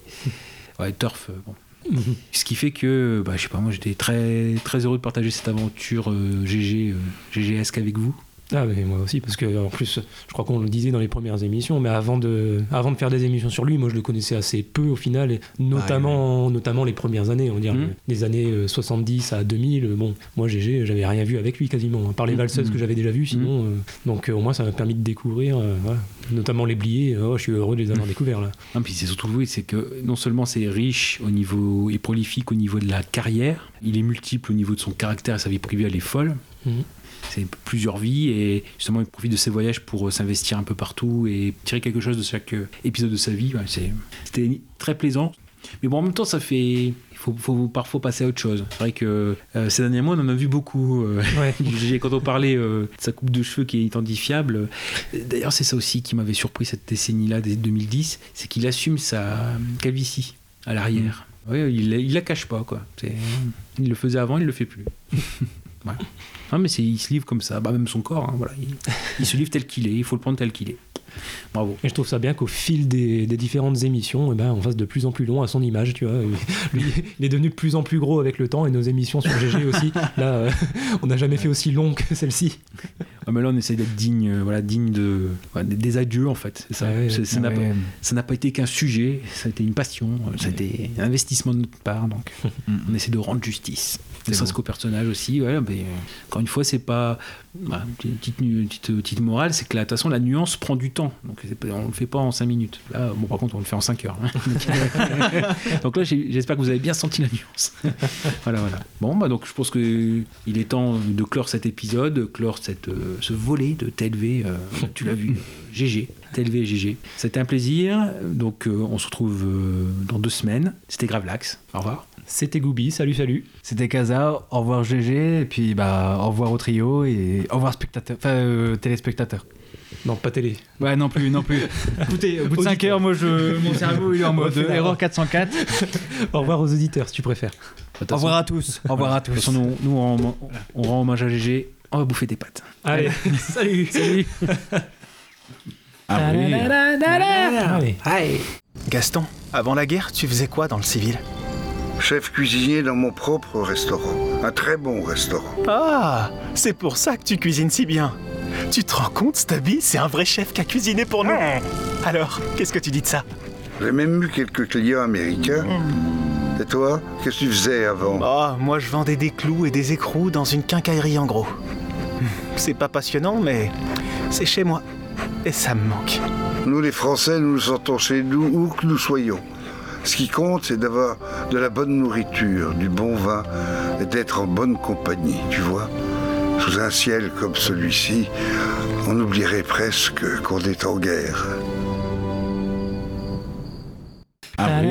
Ouais, Turf, bon. [LAUGHS] Ce qui fait que, bah, je sais pas, moi j'étais très, très heureux de partager cette aventure GG, GGesque avec vous. Ah mais moi aussi parce que en plus je crois qu'on le disait dans les premières émissions mais avant de avant de faire des émissions sur lui moi je le connaissais assez peu au final et notamment notamment les premières années on va dire Mhm. des années euh, 70 à 2000 bon moi GG j'avais rien vu avec lui quasiment à part les valseuses Mhm. que j'avais déjà vues sinon euh, donc euh, au moins ça m'a permis de découvrir euh, voilà. notamment les bliés oh, je suis heureux de les avoir découverts là Non, puis c'est surtout oui, c'est que non seulement c'est riche au niveau et prolifique au niveau de la carrière, il est multiple au niveau de son caractère et sa vie privée, elle est folle. C'est plusieurs vies et justement il profite de ses voyages pour euh, s'investir un peu partout et tirer quelque chose de chaque euh, épisode de sa vie. Ouais, C'était très plaisant. Mais bon, en même temps, ça fait. Il faut, faut parfois passer à autre chose. C'est vrai que euh, ces derniers mois, on en a vu beaucoup. euh, [LAUGHS] Quand on parlait euh, de sa coupe de cheveux qui est identifiable. D'ailleurs, c'est ça aussi qui m'avait surpris cette décennie-là, des 2010, c'est qu'il assume sa calvitie à l'arrière. Oui, il, il la cache pas, quoi. Il le faisait avant, il le fait plus. [LAUGHS] Non, mais c'est- il se livre comme ça, bah, même son corps, hein, voilà. il, il se livre tel qu'il est, il faut le prendre tel qu'il est. Bravo. Et je trouve ça bien qu'au fil des, des différentes émissions, eh ben, on fasse de plus en plus long à son image, tu vois. [LAUGHS] Lui, il est devenu de plus en plus gros avec le temps et nos émissions sur GG aussi. Là, euh, [LAUGHS] on n'a jamais fait aussi long que celle-ci. Ouais, mais là, on essaie d'être digne, euh, voilà, digne de, des- adieux, en fait. Ça. Ah ouais, ça ah n'a ouais. pas, été qu'un sujet, ça a été une passion, euh, ça a été un investissement de notre part. Donc, [LAUGHS] on essaie de rendre justice. Ne serait-ce qu'au personnage aussi. Ouais, mais, encore une fois, c'est pas. bah, une petite, nu- petite, petite morale, c'est que de toute façon, la nuance prend du temps. Donc, on le fait pas en 5 minutes. Là, bon, par contre, on le fait en 5 heures. hein. [LAUGHS] donc là, j'espère que vous avez bien senti la nuance. [LAUGHS] voilà, voilà. Bon, bah, donc je pense que il est temps de clore cet épisode, de clore cette, euh, ce volet de TLV. euh, tu l'as vu, [LAUGHS] GG. TLV GG. C'était un plaisir. Donc, euh, on se retrouve euh, dans deux semaines. C'était Gravelax. Au revoir. C'était Goubi, salut, salut. C'était Kaza, au revoir GG, et puis bah, au revoir au trio, et au revoir spectateurs, enfin euh, téléspectateurs. Non, pas télé. Ouais, non plus, non plus. Écoutez, au bout de 5 heures, moi, je, mon cerveau, il est en mode erreur 404. [LAUGHS] Au revoir aux auditeurs si tu préfères. Au revoir à tous. Au revoir à De toute tous. façon, nous, nous, on, on rend hommage à GG. On va bouffer des pâtes. Allez, [LAUGHS] salut. Salut. Ah oui. Allez. Gaston, avant la guerre, tu faisais quoi dans le civil? Chef cuisinier dans mon propre restaurant. Un très bon restaurant. Ah, c'est pour ça que tu cuisines si bien. Tu te rends compte, Stubby, c'est un vrai chef qui a cuisiné pour nous. Alors, qu'est-ce que tu dis de ça? J'ai même eu quelques clients américains. Et toi, qu'est-ce que tu faisais avant? Ah, moi je vendais des clous et des écrous dans une quincaillerie en gros. C'est pas passionnant, mais c'est chez moi. Et ça me manque. Nous, les Français, nous nous sentons chez nous où que nous soyons. Ce qui compte, c'est d'avoir de la bonne nourriture, du bon vin et d'être en bonne compagnie, tu vois? Sous un ciel comme celui-ci, on oublierait presque qu'on est en guerre. Ah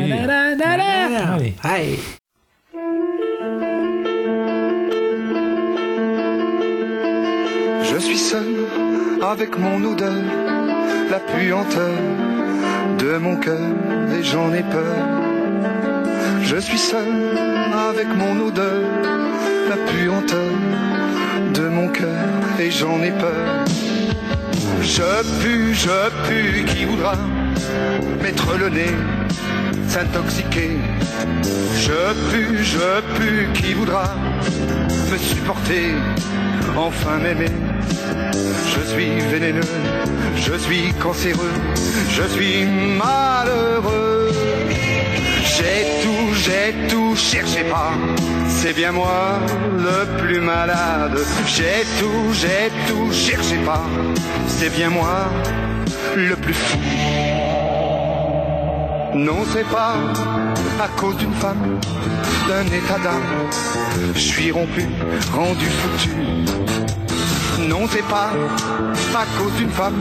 oui. Je suis seul avec mon odeur, la puanteur de mon cœur et j'en ai peur. Je suis seul avec mon odeur, la puanteur de mon cœur et j'en ai peur. Je pue, je pue, qui voudra mettre le nez, s'intoxiquer? Je pue, je pue, qui voudra me supporter, enfin m'aimer? Je suis vénéneux, je suis cancéreux, je suis malheureux. J'ai tout, j'ai tout, cherchez pas, c'est bien moi le plus malade. J'ai tout, j'ai tout, cherchez pas, c'est bien moi le plus fou. Non, c'est pas à cause d'une femme, d'un état d'âme. Je suis rompu, rendu foutu. Non, c'est pas à cause d'une femme,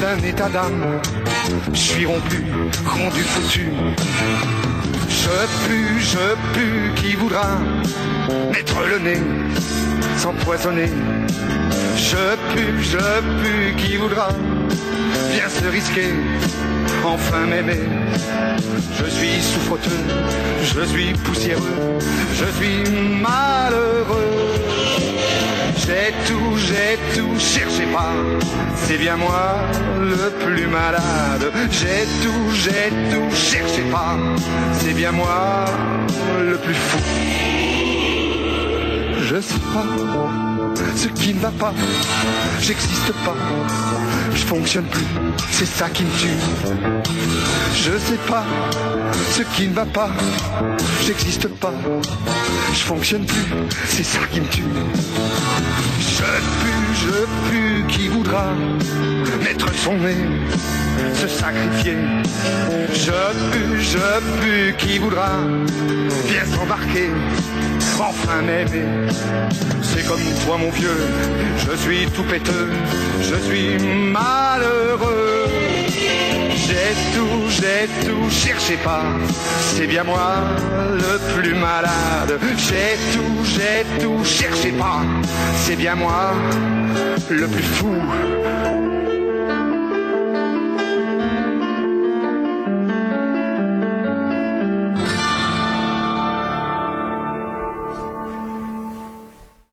d'un état d'âme. Je suis rompu, rendu foutu. Je pue, je pue, qui voudra mettre le nez, s'empoisonner? Je pue, je pue, qui voudra bien se risquer, enfin m'aimer. Je suis souffreteux, je suis poussiéreux, je suis malheureux. J'ai tout, j'ai tout, cherchez pas. C'est bien moi le plus malade. J'ai tout, j'ai tout, cherchez pas. C'est bien moi le plus fou. Je sais pas ce qui ne va pas. J'existe pas. Je fonctionne plus. C'est ça qui me tue. Je sais pas ce qui ne va pas. J'existe pas. Je fonctionne plus. C'est ça qui me tue. Je pue, qui voudra mettre son nez, se sacrifier. Je pue, je pue, qui voudra bien s'embarquer, enfin m'aimer. C'est comme toi mon vieux, je suis tout péteux, je suis malheureux. J'ai tout, j'ai tout, cherchez pas, c'est bien moi le plus malade. J'ai tout, j'ai tout, cherchez pas, c'est bien moi le plus fou.